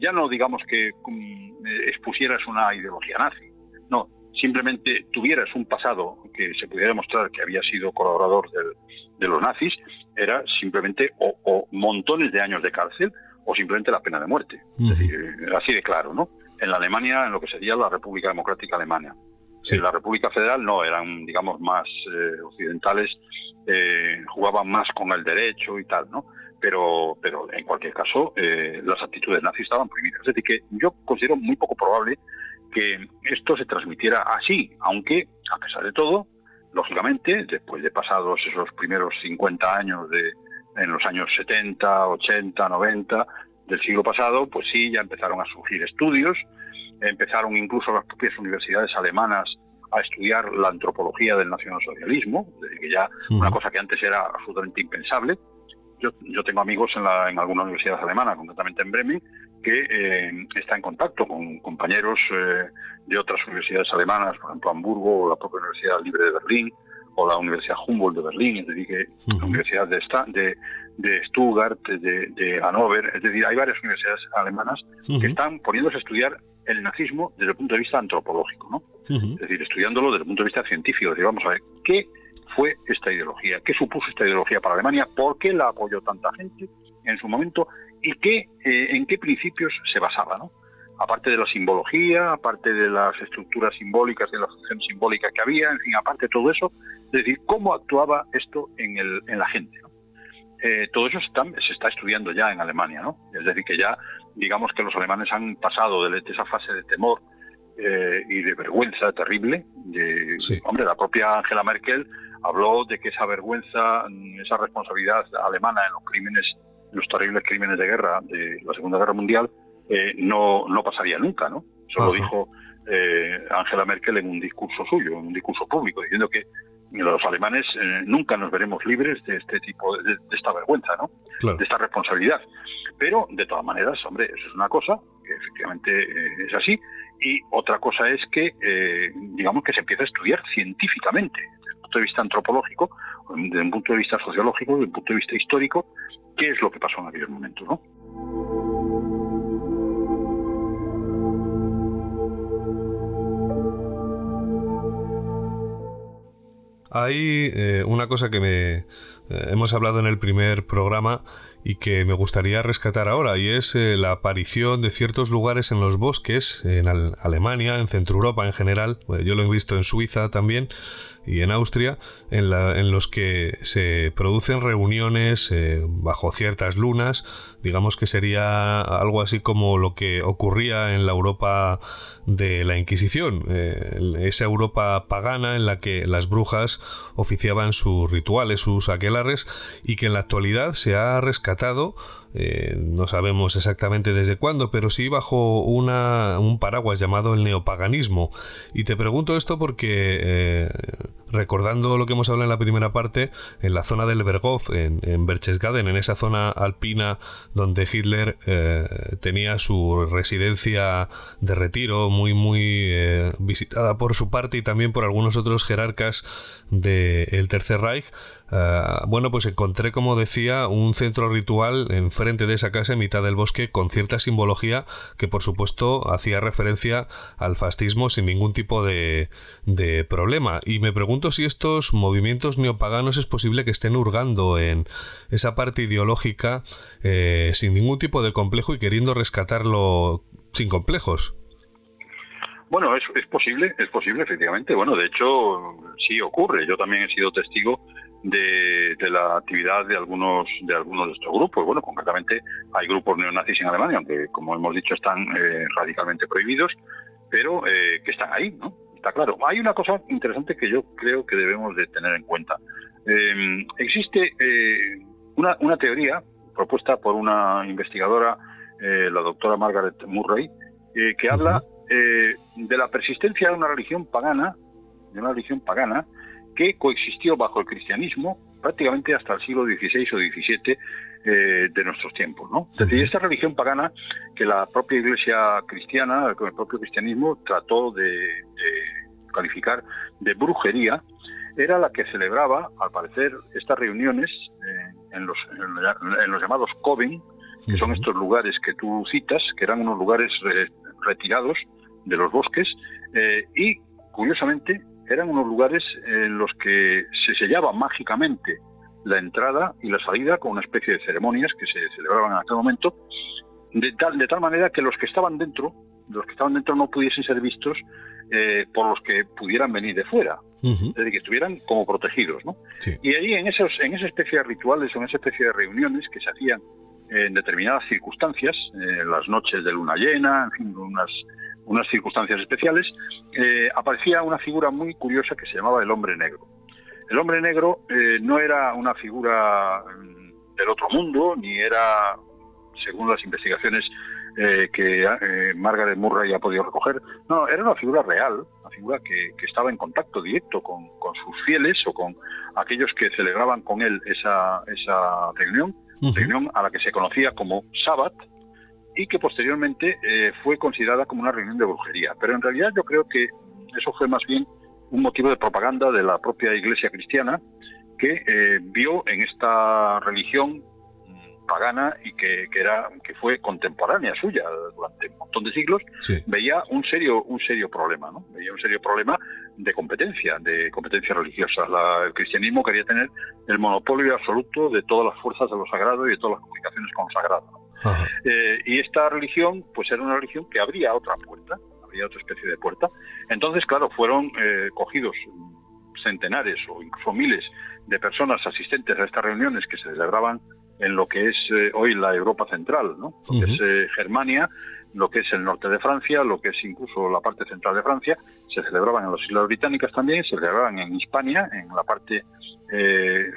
ya no digamos que mm, expusieras una ideología nazi. No, simplemente tuvieras un pasado que se pudiera demostrar que había sido colaborador de los nazis, era simplemente o, montones de años de cárcel o simplemente la pena de muerte. así de claro, ¿no? En la Alemania, en lo que sería la República Democrática Alemana. En la República Federal no, eran, digamos, más eh, occidentales, eh, jugaban más con el derecho y tal, ¿no? Pero, pero en cualquier caso, eh, las actitudes nazis estaban prohibidas. Es decir, que yo considero muy poco probable que esto se transmitiera así, aunque, a pesar de todo, lógicamente, después de pasados esos primeros 50 años de en los años 70, 80, 90 del siglo pasado, pues sí, ya empezaron a surgir estudios, empezaron incluso las propias universidades alemanas a estudiar la antropología del nacionalsocialismo, es decir, que ya una cosa que antes era absolutamente impensable. Yo, yo tengo amigos en, la, en alguna universidad alemana, concretamente en Bremen, que eh, está en contacto con compañeros eh, de otras universidades alemanas, por ejemplo Hamburgo o la propia Universidad Libre de Berlín o la Universidad Humboldt de Berlín, es decir, que la Universidad de, de, de Stuttgart, de, de, Hannover, es decir, hay varias universidades alemanas que están poniéndose a estudiar el nazismo desde el punto de vista antropológico, ¿no? Es decir, estudiándolo desde el punto de vista científico, es decir, vamos a ver qué fue esta ideología, qué supuso esta ideología para Alemania, por qué la apoyó tanta gente en su momento y qué, eh, en qué principios se basaba, ¿no? Aparte de la simbología, aparte de las estructuras simbólicas, de la función simbólica que había, en fin, aparte de todo eso, es decir, cómo actuaba esto en, el, en la gente, eh, todo eso se está, se está, estudiando ya en Alemania, ¿no? Es decir, que ya, digamos que los alemanes han pasado de, esa fase de temor eh, y de vergüenza terrible. De, Hombre, la propia Angela Merkel habló de que esa vergüenza, esa responsabilidad alemana en los crímenes los terribles crímenes de guerra de la Segunda Guerra Mundial eh, no, no pasaría nunca, ¿no? Eso lo dijo eh, Angela Merkel en un discurso suyo, en un discurso público, diciendo que los alemanes eh, nunca nos veremos libres de este tipo, de, esta vergüenza, ¿no? De esta responsabilidad. Pero, de todas maneras, hombre, eso es una cosa, que efectivamente es así, y otra cosa es que, digamos, que se empieza a estudiar científicamente, desde el punto de vista antropológico, desde un punto de vista sociológico, desde un punto de vista histórico, qué es lo que pasó en aquel momento, ¿no? Hay eh, una cosa que me eh, hemos hablado en el primer programa y que me gustaría rescatar ahora y es eh, la aparición de ciertos lugares en los bosques en Alemania, en Centro Europa en general. yo lo he visto en Suiza también y en Austria, en, en los que se producen reuniones eh, bajo ciertas lunas, digamos que sería algo así como lo que ocurría en la Europa de la Inquisición, eh, esa Europa pagana en la que las brujas oficiaban sus rituales, sus aquelares, y que en la actualidad se ha rescatado eh, no sabemos exactamente desde cuándo, pero sí bajo una, un paraguas llamado el neopaganismo. Y te pregunto esto porque, eh, recordando lo que hemos hablado en la primera parte, en la zona del Berghof, en, en Berchtesgaden, en esa zona alpina donde Hitler eh, tenía su residencia de retiro, muy, muy visitada por su parte y también por algunos otros jerarcas del Tercer Reich, bueno, pues encontré, como decía, un centro ritual en frente de esa casa en mitad del bosque con cierta simbología que por supuesto hacía referencia al fascismo sin ningún tipo de, de problema. Y me pregunto si estos movimientos neopaganos es posible que estén hurgando en esa parte ideológica eh, sin ningún tipo de complejo y queriendo rescatarlo sin complejos. Bueno, es posible, es posible, efectivamente. Bueno, de hecho, sí ocurre. Yo también he sido testigo de, la actividad de algunos de algunos de estos grupos. Bueno, concretamente hay grupos neonazis en Alemania, aunque como hemos dicho están eh, radicalmente prohibidos, pero eh, que están ahí, ¿no? Está claro. Hay una cosa interesante que yo creo que debemos de tener en cuenta. Em, existe eh, una, una teoría propuesta por una investigadora, la doctora Margaret Murray, que habla de la persistencia de una religión pagana, de una religión pagana, que coexistió bajo el cristianismo prácticamente hasta el siglo XVI o XVII eh, de nuestros tiempos. ¿no? Es decir, esta religión pagana que la propia iglesia cristiana, con el propio cristianismo, trató de, calificar de brujería, era la que celebraba, al parecer, estas reuniones eh, en, los, en, los, llamados coven, que son estos lugares que tú citas, que eran unos lugares retirados de los bosques, eh, y curiosamente eran unos lugares en los que se sellaba mágicamente la entrada y la salida con una especie de ceremonias que se celebraban en aquel momento, de tal, de tal manera que los que estaban dentro, los que estaban dentro no pudiesen ser vistos eh, por los que pudieran venir de fuera, es decir, que estuvieran como protegidos. ¿no? Y allí en, esos, en esa especie de rituales o en esa especie de reuniones que se hacían en determinadas circunstancias, en las noches de luna llena, en fin, unas unas circunstancias especiales, eh, aparecía una figura muy curiosa que se llamaba el hombre negro. El hombre negro eh, no era una figura mm, del otro mundo, ni era, según las investigaciones eh, que Margaret Murray ha podido recoger, no, era una figura real, una figura que, estaba en contacto directo con, sus fieles o con aquellos que celebraban con él esa, esa reunión, reunión a la que se conocía como Sabbat, y que posteriormente eh, fue considerada como una reunión de brujería. Pero en realidad yo creo que eso fue más bien un motivo de propaganda de la propia Iglesia cristiana que eh, vio en esta religión mm, pagana y que, era que fue contemporánea suya durante un montón de siglos veía un serio un serio problema no veía un serio problema de competencia de competencia religiosa. El cristianismo quería tener el monopolio absoluto de todas las fuerzas de lo sagrado y de todas las comunicaciones con lo sagrado eh, y esta religión, pues era una religión que abría otra puerta, abría otra especie de puerta. Entonces, claro, fueron eh, cogidos centenares o incluso miles de personas asistentes a estas reuniones que se celebraban en lo que es eh, hoy la Europa central, ¿no? lo que es Germania, lo que es el norte de Francia, lo que es incluso la parte central de Francia, se celebraban en las Islas Británicas también, se celebraban en Hispania, en la parte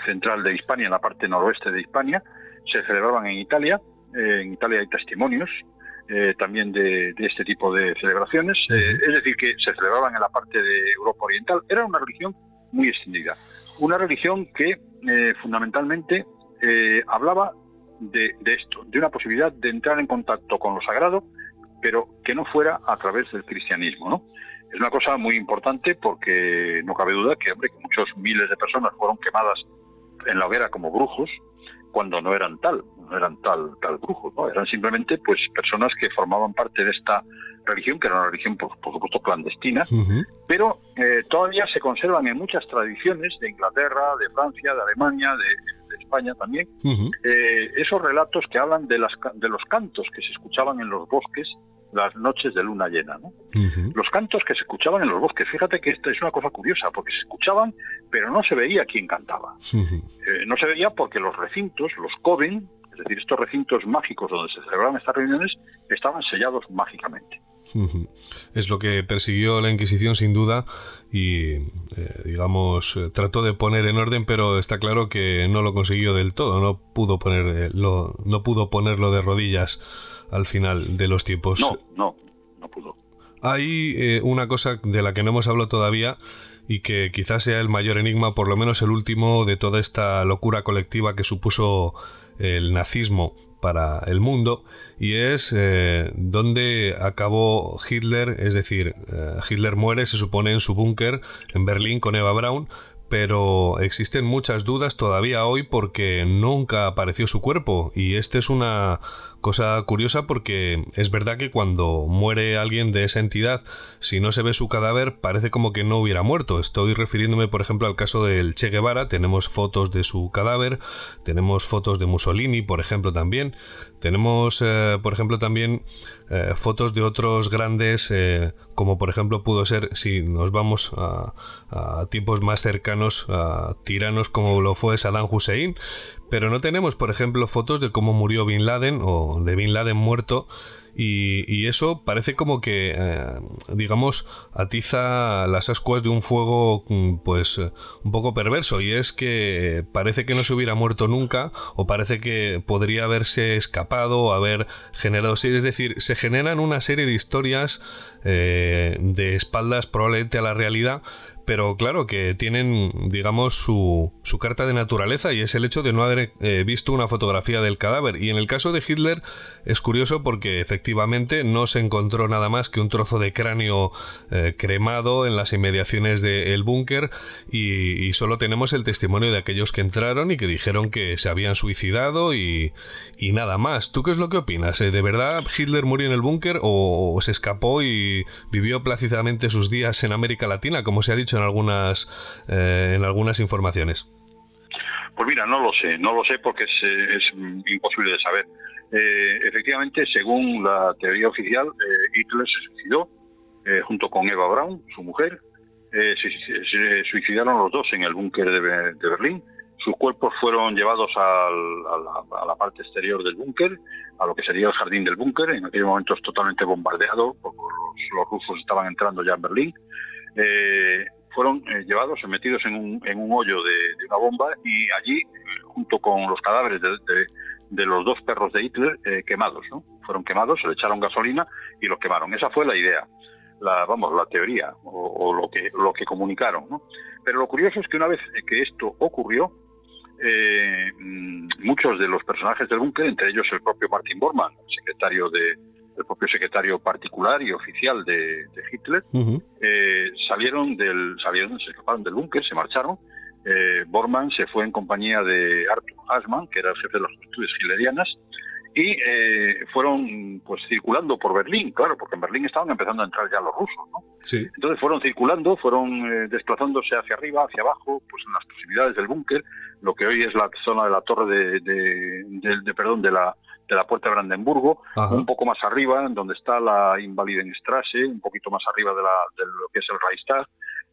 central de Hispania, en la parte noroeste de Hispania, se celebraban en Italia, en Italia hay testimonios eh, también de, este tipo de celebraciones, eh, es decir, que se celebraban en la parte de Europa Oriental. Era una religión muy extendida, una religión que eh, fundamentalmente hablaba de, esto, de una posibilidad de entrar en contacto con lo sagrado, pero que no fuera a través del cristianismo, ¿no? Es una cosa muy importante porque no cabe duda que, hombre, que muchos miles de personas fueron quemadas en la hoguera como brujos, cuando no eran tal, no eran tal, tal brujos, ¿no? eran simplemente pues personas que formaban parte de esta religión, que era una religión por, supuesto clandestina, pero eh, todavía se conservan en muchas tradiciones de Inglaterra, de Francia, de Alemania, de, España también, eh, esos relatos que hablan de, las, de los cantos que se escuchaban en los bosques las noches de luna llena. ¿no? Los cantos que se escuchaban en los bosques, fíjate que esta es una cosa curiosa, porque se escuchaban, pero no se veía quién cantaba. Eh, no se veía porque los recintos, los coven, es decir, estos recintos mágicos donde se celebraban estas reuniones, estaban sellados mágicamente. Es lo que persiguió la Inquisición sin duda y, eh, digamos, eh, trató de poner en orden, pero está claro que no lo consiguió del todo, no pudo, poner, no pudo ponerlo de rodillas al final de los tiempos. No, no, no pudo. Hay eh, una cosa de la que no hemos hablado todavía y que quizás sea el mayor enigma, por lo menos el último de toda esta locura colectiva que supuso el nazismo para el mundo y es eh, donde acabó Hitler, es decir, eh, Hitler muere, se supone, en su búnker en Berlín con Eva Braun, pero existen muchas dudas todavía hoy porque nunca apareció su cuerpo y esta es una cosa curiosa porque es verdad que cuando muere alguien de esa entidad, si no se ve su cadáver, parece como que no hubiera muerto. Estoy refiriéndome, por ejemplo, al caso del Che Guevara, tenemos fotos de su cadáver, tenemos fotos de Mussolini, por ejemplo, también, tenemos, eh, por ejemplo, también eh, fotos de otros grandes, eh, como por ejemplo pudo ser, si nos vamos a, a tiempos más cercanos, a tiranos como lo fue Saddam Hussein, pero no tenemos, por ejemplo, fotos de cómo murió Bin Laden o de Bin Laden muerto y, eso parece como que, eh, digamos, atiza las ascuas de un fuego, mm, pues, eh, un poco perverso. Y es que parece que no se hubiera muerto nunca, o parece que podría haberse escapado, o haber generado. Es decir, se generan una serie de historias eh, de espaldas probablemente a la realidad, pero claro que tienen, digamos, su, su, carta de naturaleza y es el hecho de no haber eh, visto una fotografía del cadáver. Y en el caso de Hitler es curioso porque efectivamente no se encontró nada más que un trozo de cráneo eh, cremado en las inmediaciones del búnker y, solo tenemos el testimonio de aquellos que entraron y que dijeron que se habían suicidado y, nada más. ¿Tú qué es lo que opinas? ¿De verdad Hitler murió en el búnker o se escapó y vivió plácidamente sus días en América Latina, como se ha dicho en algunas, eh, en algunas informaciones? Pues mira, no lo sé, no lo sé porque es, es imposible de saber. Eh, efectivamente, según la teoría oficial, eh, Hitler se suicidó junto con Eva Braun, su mujer. Se, suicidaron los dos en el búnker de, Berlín. Sus cuerpos fueron llevados a, la, parte exterior del búnker, a lo que sería el jardín del búnker, en aquellos momentos totalmente bombardeado, porque los, rusos estaban entrando ya en Berlín fueron eh, llevados, metidos en un, en un hoyo de, una bomba y allí, junto con los cadáveres de, los dos perros de Hitler, eh, quemados, ¿no? Fueron quemados, se le echaron gasolina y los quemaron. Esa fue la idea, la, vamos, la teoría o, lo, que, lo que comunicaron, ¿no? Pero lo curioso es que una vez que esto ocurrió, eh, mm, muchos de los personajes del búnker, entre ellos el propio Martin Bormann, secretario de, el propio secretario particular y oficial de, Hitler, eh, salieron del, salieron, se escaparon del búnker, se marcharon. Eh, Bormann se fue en compañía de Arthur Hasman, que era el jefe de las estudios hitlerianas, y eh, fueron pues circulando por Berlín, claro, porque en Berlín estaban empezando a entrar ya los rusos, ¿no? Entonces fueron circulando, fueron desplazándose hacia arriba, hacia abajo, pues en las proximidades del búnker, lo que hoy es la zona de la torre de, de perdón, de la de la Puerta de Brandenburgo, un poco más arriba, donde está la Invalidenstrasse, un poquito más arriba de, la, de lo que es el Reichstag,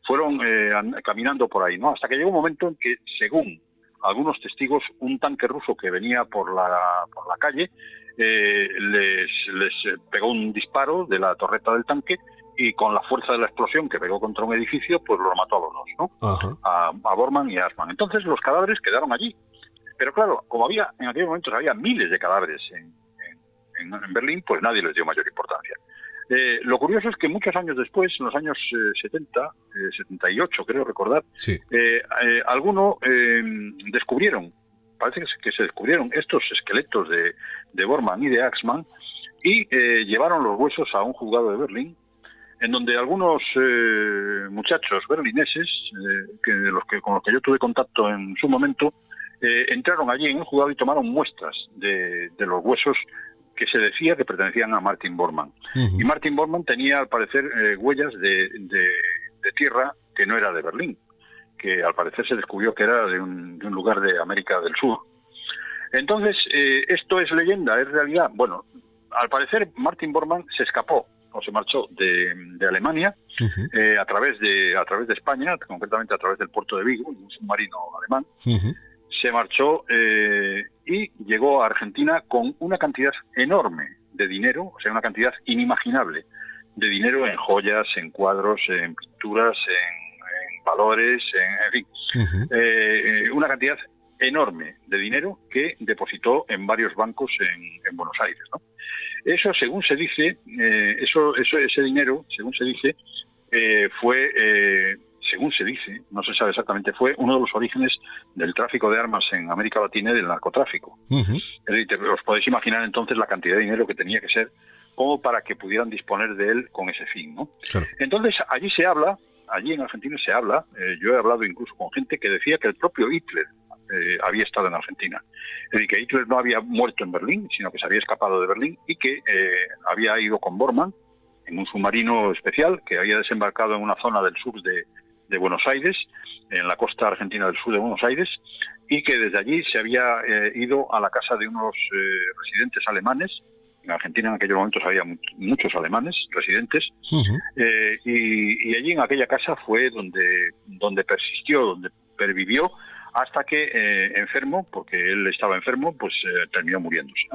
fueron eh, caminando por ahí, ¿no? Hasta que llegó un momento en que, según algunos testigos, un tanque ruso que venía por la, por la calle eh, les, les pegó un disparo de la torreta del tanque y con la fuerza de la explosión que pegó contra un edificio, pues los mató a los dos, ¿no? A, a Bormann y a Asman. Entonces los cadáveres quedaron allí, pero claro, como había en aquellos momentos había miles de cadáveres en, Berlín, pues nadie les dio mayor importancia. Eh, lo curioso es que muchos años después, en los años 70, eh, 78 eh, creo recordar, algunos descubrieron, parece que se, descubrieron estos esqueletos de, de Bormann y de Axmann y llevaron los huesos a un juzgado de Berlín en donde algunos muchachos berlineses, que, los que, con los que yo tuve contacto en su momento, eh, entraron allí en un juzgado y tomaron muestras de, los huesos que se decía que pertenecían a Martin Bormann. Y Martin Bormann tenía, al parecer, eh, huellas de, tierra que no era de Berlín, que al parecer se descubrió que era de un, lugar de América del Sur. Entonces, eh, ¿esto es leyenda? ¿Es realidad? Bueno, al parecer Martin Bormann se escapó o se marchó de, Alemania a través de a través de España, concretamente a través del puerto de Vigo, un submarino alemán, se marchó eh, y llegó a Argentina con una cantidad enorme de dinero, o sea, una cantidad inimaginable de dinero en joyas, en cuadros, en pinturas, en, valores, en, fin, eh, una cantidad enorme de dinero que depositó en varios bancos en, Buenos Aires. Eso, según se dice, eh, eso, eso, ese dinero, según se dice, fue según se dice, no se sabe exactamente, fue uno de los orígenes del tráfico de armas en América Latina y del narcotráfico. os podéis imaginar entonces la cantidad de dinero que tenía que ser como para que pudieran disponer de él con ese fin. ¿no? Entonces, allí se habla allí en Argentina se habla, eh, yo he hablado incluso con gente que decía que el propio Hitler eh, había estado en Argentina. Es decir, que Hitler no había muerto en Berlín, sino que se había escapado de Berlín y que había ido con Bormann en un submarino especial que había desembarcado en una zona del sur de, de Buenos Aires, en la costa argentina del sur de Buenos Aires, y que desde allí se había eh, ido a la casa de unos eh, residentes alemanes. En Argentina en aquellos momentos había muchos alemanes residentes, eh, y, allí en aquella casa fue donde, donde persistió, donde pervivió, hasta que enfermo, porque él estaba enfermo, pues terminó muriéndose.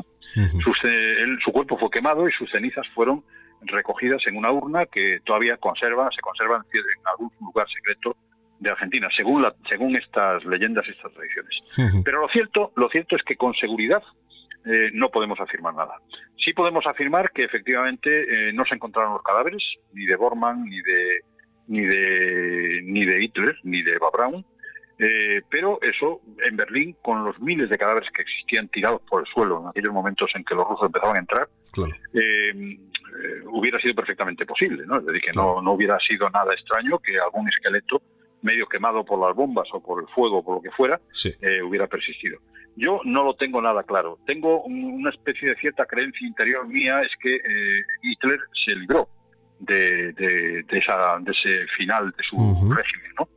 su cuerpo fue quemado y sus cenizas fueron recogidas en una urna que todavía conserva, se conserva en algún lugar secreto de Argentina, según la, según estas leyendas y estas tradiciones. Pero lo cierto, lo cierto es que con seguridad eh, no podemos afirmar nada. Sí podemos afirmar que efectivamente eh, no se encontraron los cadáveres ni de Bormann ni de ni de ni de Hitler ni de Eva Braun, eh, pero eso en Berlín con los miles de cadáveres que existían tirados por el suelo en aquellos momentos en que los rusos empezaban a entrar, hubiera sido perfectamente posible, ¿no? Es decir, que no, no hubiera sido nada extraño que algún esqueleto medio quemado por las bombas o por el fuego, o por lo que fuera, eh, hubiera persistido. Yo no lo tengo nada claro. Tengo una especie de cierta creencia interior mía, es que eh, Hitler se libró de, de, esa, de ese final de su régimen, ¿no?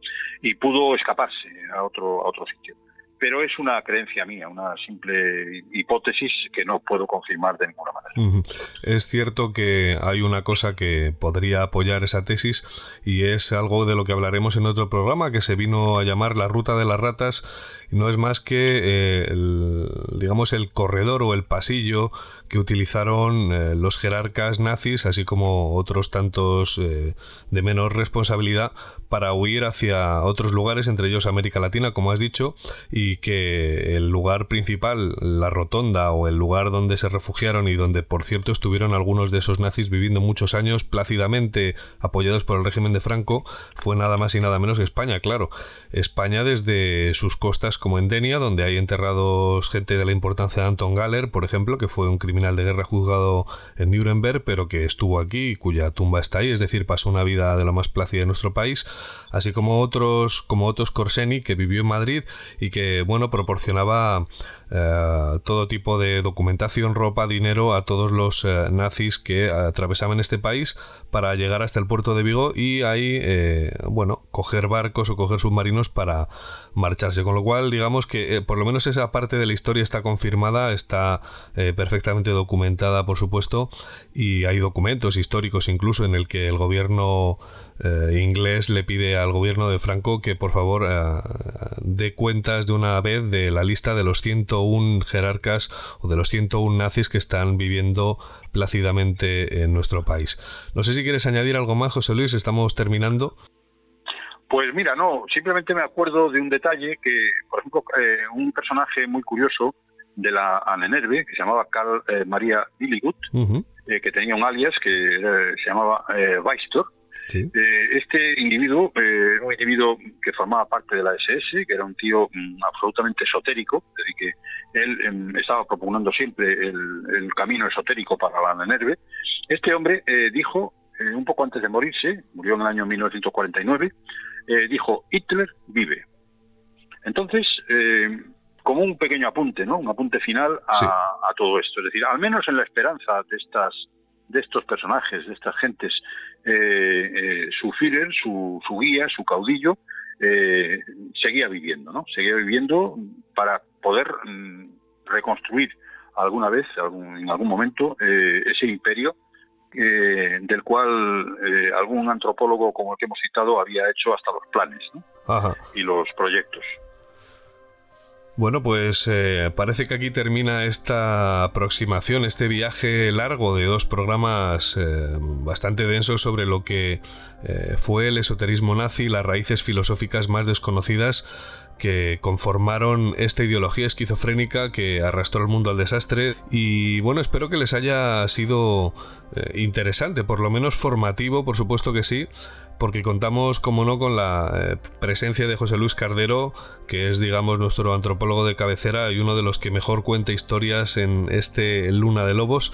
Y pudo escaparse a otro, a otro sitio pero es una creencia mía, una simple hipótesis que no puedo confirmar de ninguna manera. Es cierto que hay una cosa que podría apoyar esa tesis y es algo de lo que hablaremos en otro programa que se vino a llamar La Ruta de las Ratas no es más que eh, el, digamos el corredor o el pasillo que utilizaron eh, los jerarcas nazis, así como otros tantos eh, de menor responsabilidad, para huir hacia otros lugares, entre ellos América Latina, como has dicho, y que el lugar principal, la rotonda o el lugar donde se refugiaron y donde, por cierto, estuvieron algunos de esos nazis viviendo muchos años plácidamente apoyados por el régimen de Franco, fue nada más y nada menos que España, claro. España desde sus costas como en Denia, donde hay enterrados gente de la importancia de Anton Galler, por ejemplo, que fue un criminal de guerra juzgado en Nuremberg, pero que estuvo aquí y cuya tumba está ahí, es decir, pasó una vida de lo más plácida en nuestro país así como otros, como Ottos Corseni, que vivió en Madrid y que, bueno, proporcionaba eh, todo tipo de documentación, ropa, dinero a todos los eh, nazis que atravesaban este país para llegar hasta el puerto de Vigo y ahí, eh, bueno, coger barcos o coger submarinos para marcharse. Con lo cual, digamos que por lo menos esa parte de la historia está confirmada, está perfectamente documentada, por supuesto, y hay documentos históricos incluso en el que el gobierno eh, inglés le pide al gobierno de Franco que por favor eh, dé cuentas de una vez de la lista de los 101 jerarcas o de los 101 nazis que están viviendo plácidamente en nuestro país. No sé si quieres añadir algo más, José Luis, estamos terminando. Pues mira, no, simplemente me acuerdo de un detalle que, por ejemplo, eh, un personaje muy curioso de la Anenerve, que se llamaba Carl María Billigut, que tenía un alias que se llamaba Weistor, eh, este individuo eh, un individuo que formaba parte de la SS, que era un tío mm, absolutamente esotérico, es que él em, estaba propugnando siempre el, camino esotérico para la Nenerve. Este hombre eh, dijo, un poco antes de morirse, murió en el año 1949, dijo, Hitler vive. Entonces, como un pequeño apunte, ¿no? Un apunte final a, a, todo esto. Es decir, al menos en la esperanza de estas de estos personajes, de estas gentes, eh, eh, su Führer, su, guía, su caudillo, eh, seguía viviendo, ¿no? Seguía viviendo para poder mm, reconstruir alguna vez, en algún momento, ese imperio del cual algún antropólogo como el que hemos citado había hecho hasta los planes y los proyectos. Bueno, pues eh, parece que aquí termina esta aproximación, este viaje largo de dos programas eh, bastante densos sobre lo que eh, fue el esoterismo nazi, las raíces filosóficas más desconocidas que conformaron esta ideología esquizofrénica que arrastró al mundo al desastre. Y bueno, espero que les haya sido interesante, por lo menos formativo, por supuesto que sí, porque contamos, como no, con la eh, presencia de José Luis Cardero, que es, digamos, nuestro antropólogo de cabecera y uno de los que mejor cuenta historias en este Luna de Lobos.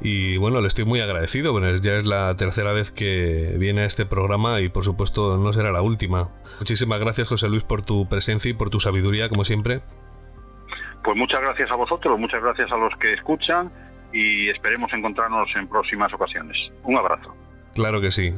Y bueno, le estoy muy agradecido, bueno, ya es la tercera vez que viene a este programa y por supuesto no será la última. Muchísimas gracias, José Luis, por tu presencia y por tu sabiduría, como siempre. Pues muchas gracias a vosotros, muchas gracias a los que escuchan y esperemos encontrarnos en próximas ocasiones. Un abrazo. Claro que sí.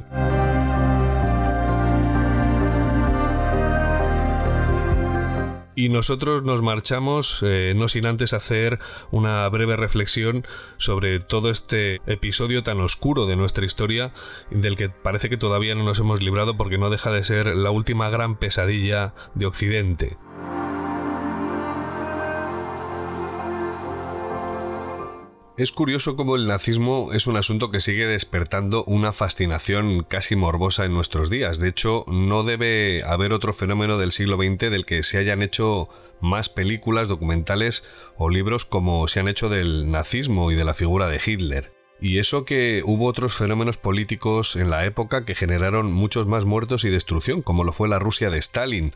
Y nosotros nos marchamos, eh, no sin antes hacer una breve reflexión sobre todo este episodio tan oscuro de nuestra historia, del que parece que todavía no nos hemos librado porque no deja de ser la última gran pesadilla de Occidente. Es curioso cómo el nazismo es un asunto que sigue despertando una fascinación casi morbosa en nuestros días. De hecho, no debe haber otro fenómeno del siglo XX del que se hayan hecho más películas, documentales o libros como se han hecho del nazismo y de la figura de Hitler. Y eso que hubo otros fenómenos políticos en la época que generaron muchos más muertos y destrucción, como lo fue la Rusia de Stalin,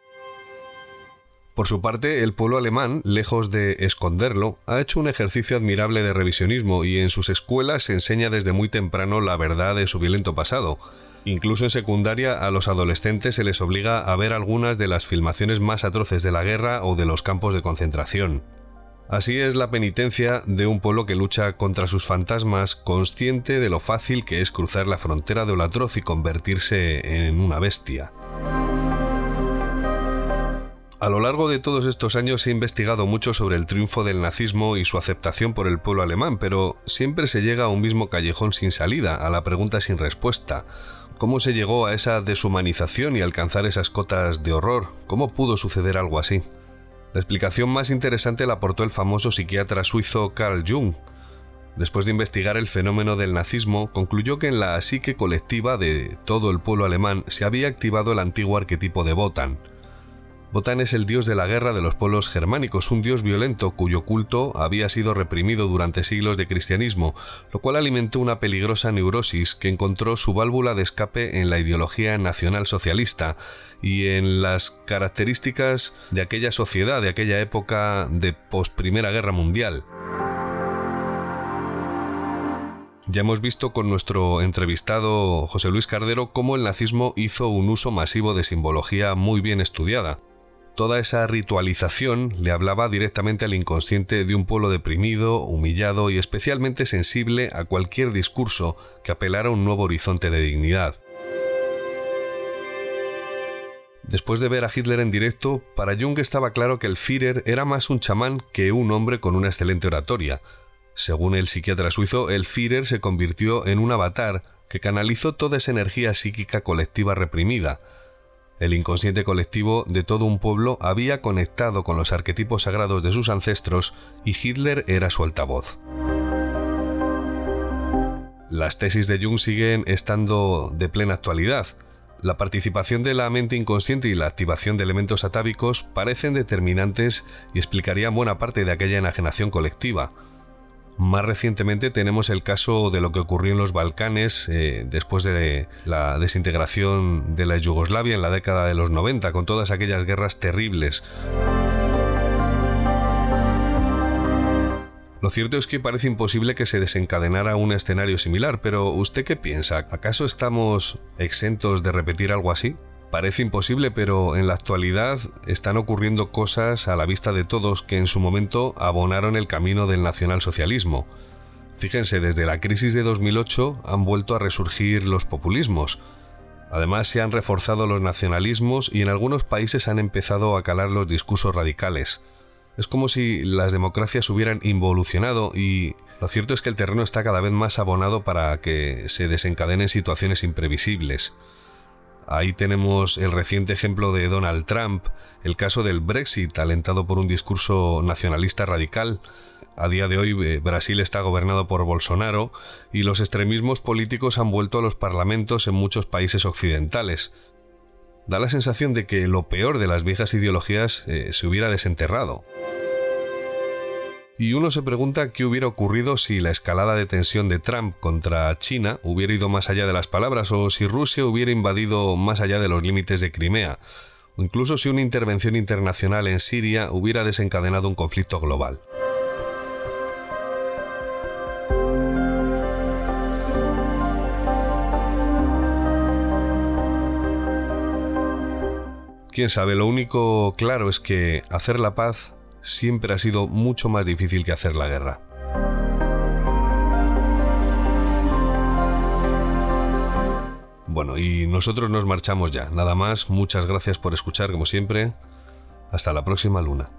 por su parte, el pueblo alemán, lejos de esconderlo, ha hecho un ejercicio admirable de revisionismo y en sus escuelas se enseña desde muy temprano la verdad de su violento pasado. Incluso en secundaria a los adolescentes se les obliga a ver algunas de las filmaciones más atroces de la guerra o de los campos de concentración. Así es la penitencia de un pueblo que lucha contra sus fantasmas, consciente de lo fácil que es cruzar la frontera de lo atroz y convertirse en una bestia. A lo largo de todos estos años se ha investigado mucho sobre el triunfo del nazismo y su aceptación por el pueblo alemán, pero siempre se llega a un mismo callejón sin salida, a la pregunta sin respuesta. ¿Cómo se llegó a esa deshumanización y alcanzar esas cotas de horror? ¿Cómo pudo suceder algo así? La explicación más interesante la aportó el famoso psiquiatra suizo Carl Jung. Después de investigar el fenómeno del nazismo, concluyó que en la psique colectiva de todo el pueblo alemán se había activado el antiguo arquetipo de Wotan, Botán es el dios de la guerra de los pueblos germánicos, un dios violento cuyo culto había sido reprimido durante siglos de cristianismo, lo cual alimentó una peligrosa neurosis que encontró su válvula de escape en la ideología nacional socialista y en las características de aquella sociedad, de aquella época de post Primera Guerra Mundial. Ya hemos visto con nuestro entrevistado José Luis Cardero cómo el nazismo hizo un uso masivo de simbología muy bien estudiada. Toda esa ritualización le hablaba directamente al inconsciente de un pueblo deprimido, humillado y especialmente sensible a cualquier discurso que apelara a un nuevo horizonte de dignidad. Después de ver a Hitler en directo, para Jung estaba claro que el Führer era más un chamán que un hombre con una excelente oratoria. Según el psiquiatra suizo, el Führer se convirtió en un avatar que canalizó toda esa energía psíquica colectiva reprimida, el inconsciente colectivo de todo un pueblo había conectado con los arquetipos sagrados de sus ancestros y Hitler era su altavoz. Las tesis de Jung siguen estando de plena actualidad. La participación de la mente inconsciente y la activación de elementos atávicos parecen determinantes y explicarían buena parte de aquella enajenación colectiva. Más recientemente tenemos el caso de lo que ocurrió en los Balcanes eh, después de la desintegración de la Yugoslavia en la década de los 90, con todas aquellas guerras terribles. Lo cierto es que parece imposible que se desencadenara un escenario similar, pero ¿usted qué piensa? ¿Acaso estamos exentos de repetir algo así? Parece imposible, pero en la actualidad están ocurriendo cosas a la vista de todos que en su momento abonaron el camino del nacionalsocialismo. Fíjense, desde la crisis de 2008 han vuelto a resurgir los populismos. Además se han reforzado los nacionalismos y en algunos países han empezado a calar los discursos radicales. Es como si las democracias hubieran involucionado y lo cierto es que el terreno está cada vez más abonado para que se desencadenen situaciones imprevisibles. Ahí tenemos el reciente ejemplo de Donald Trump, el caso del Brexit, alentado por un discurso nacionalista radical. A día de hoy eh, Brasil está gobernado por Bolsonaro y los extremismos políticos han vuelto a los parlamentos en muchos países occidentales. Da la sensación de que lo peor de las viejas ideologías eh, se hubiera desenterrado. Y uno se pregunta qué hubiera ocurrido si la escalada de tensión de Trump contra China hubiera ido más allá de las palabras o si Rusia hubiera invadido más allá de los límites de Crimea, o incluso si una intervención internacional en Siria hubiera desencadenado un conflicto global. Quién sabe, lo único claro es que hacer la paz siempre ha sido mucho más difícil que hacer la guerra. Bueno, y nosotros nos marchamos ya. Nada más, muchas gracias por escuchar como siempre. Hasta la próxima luna.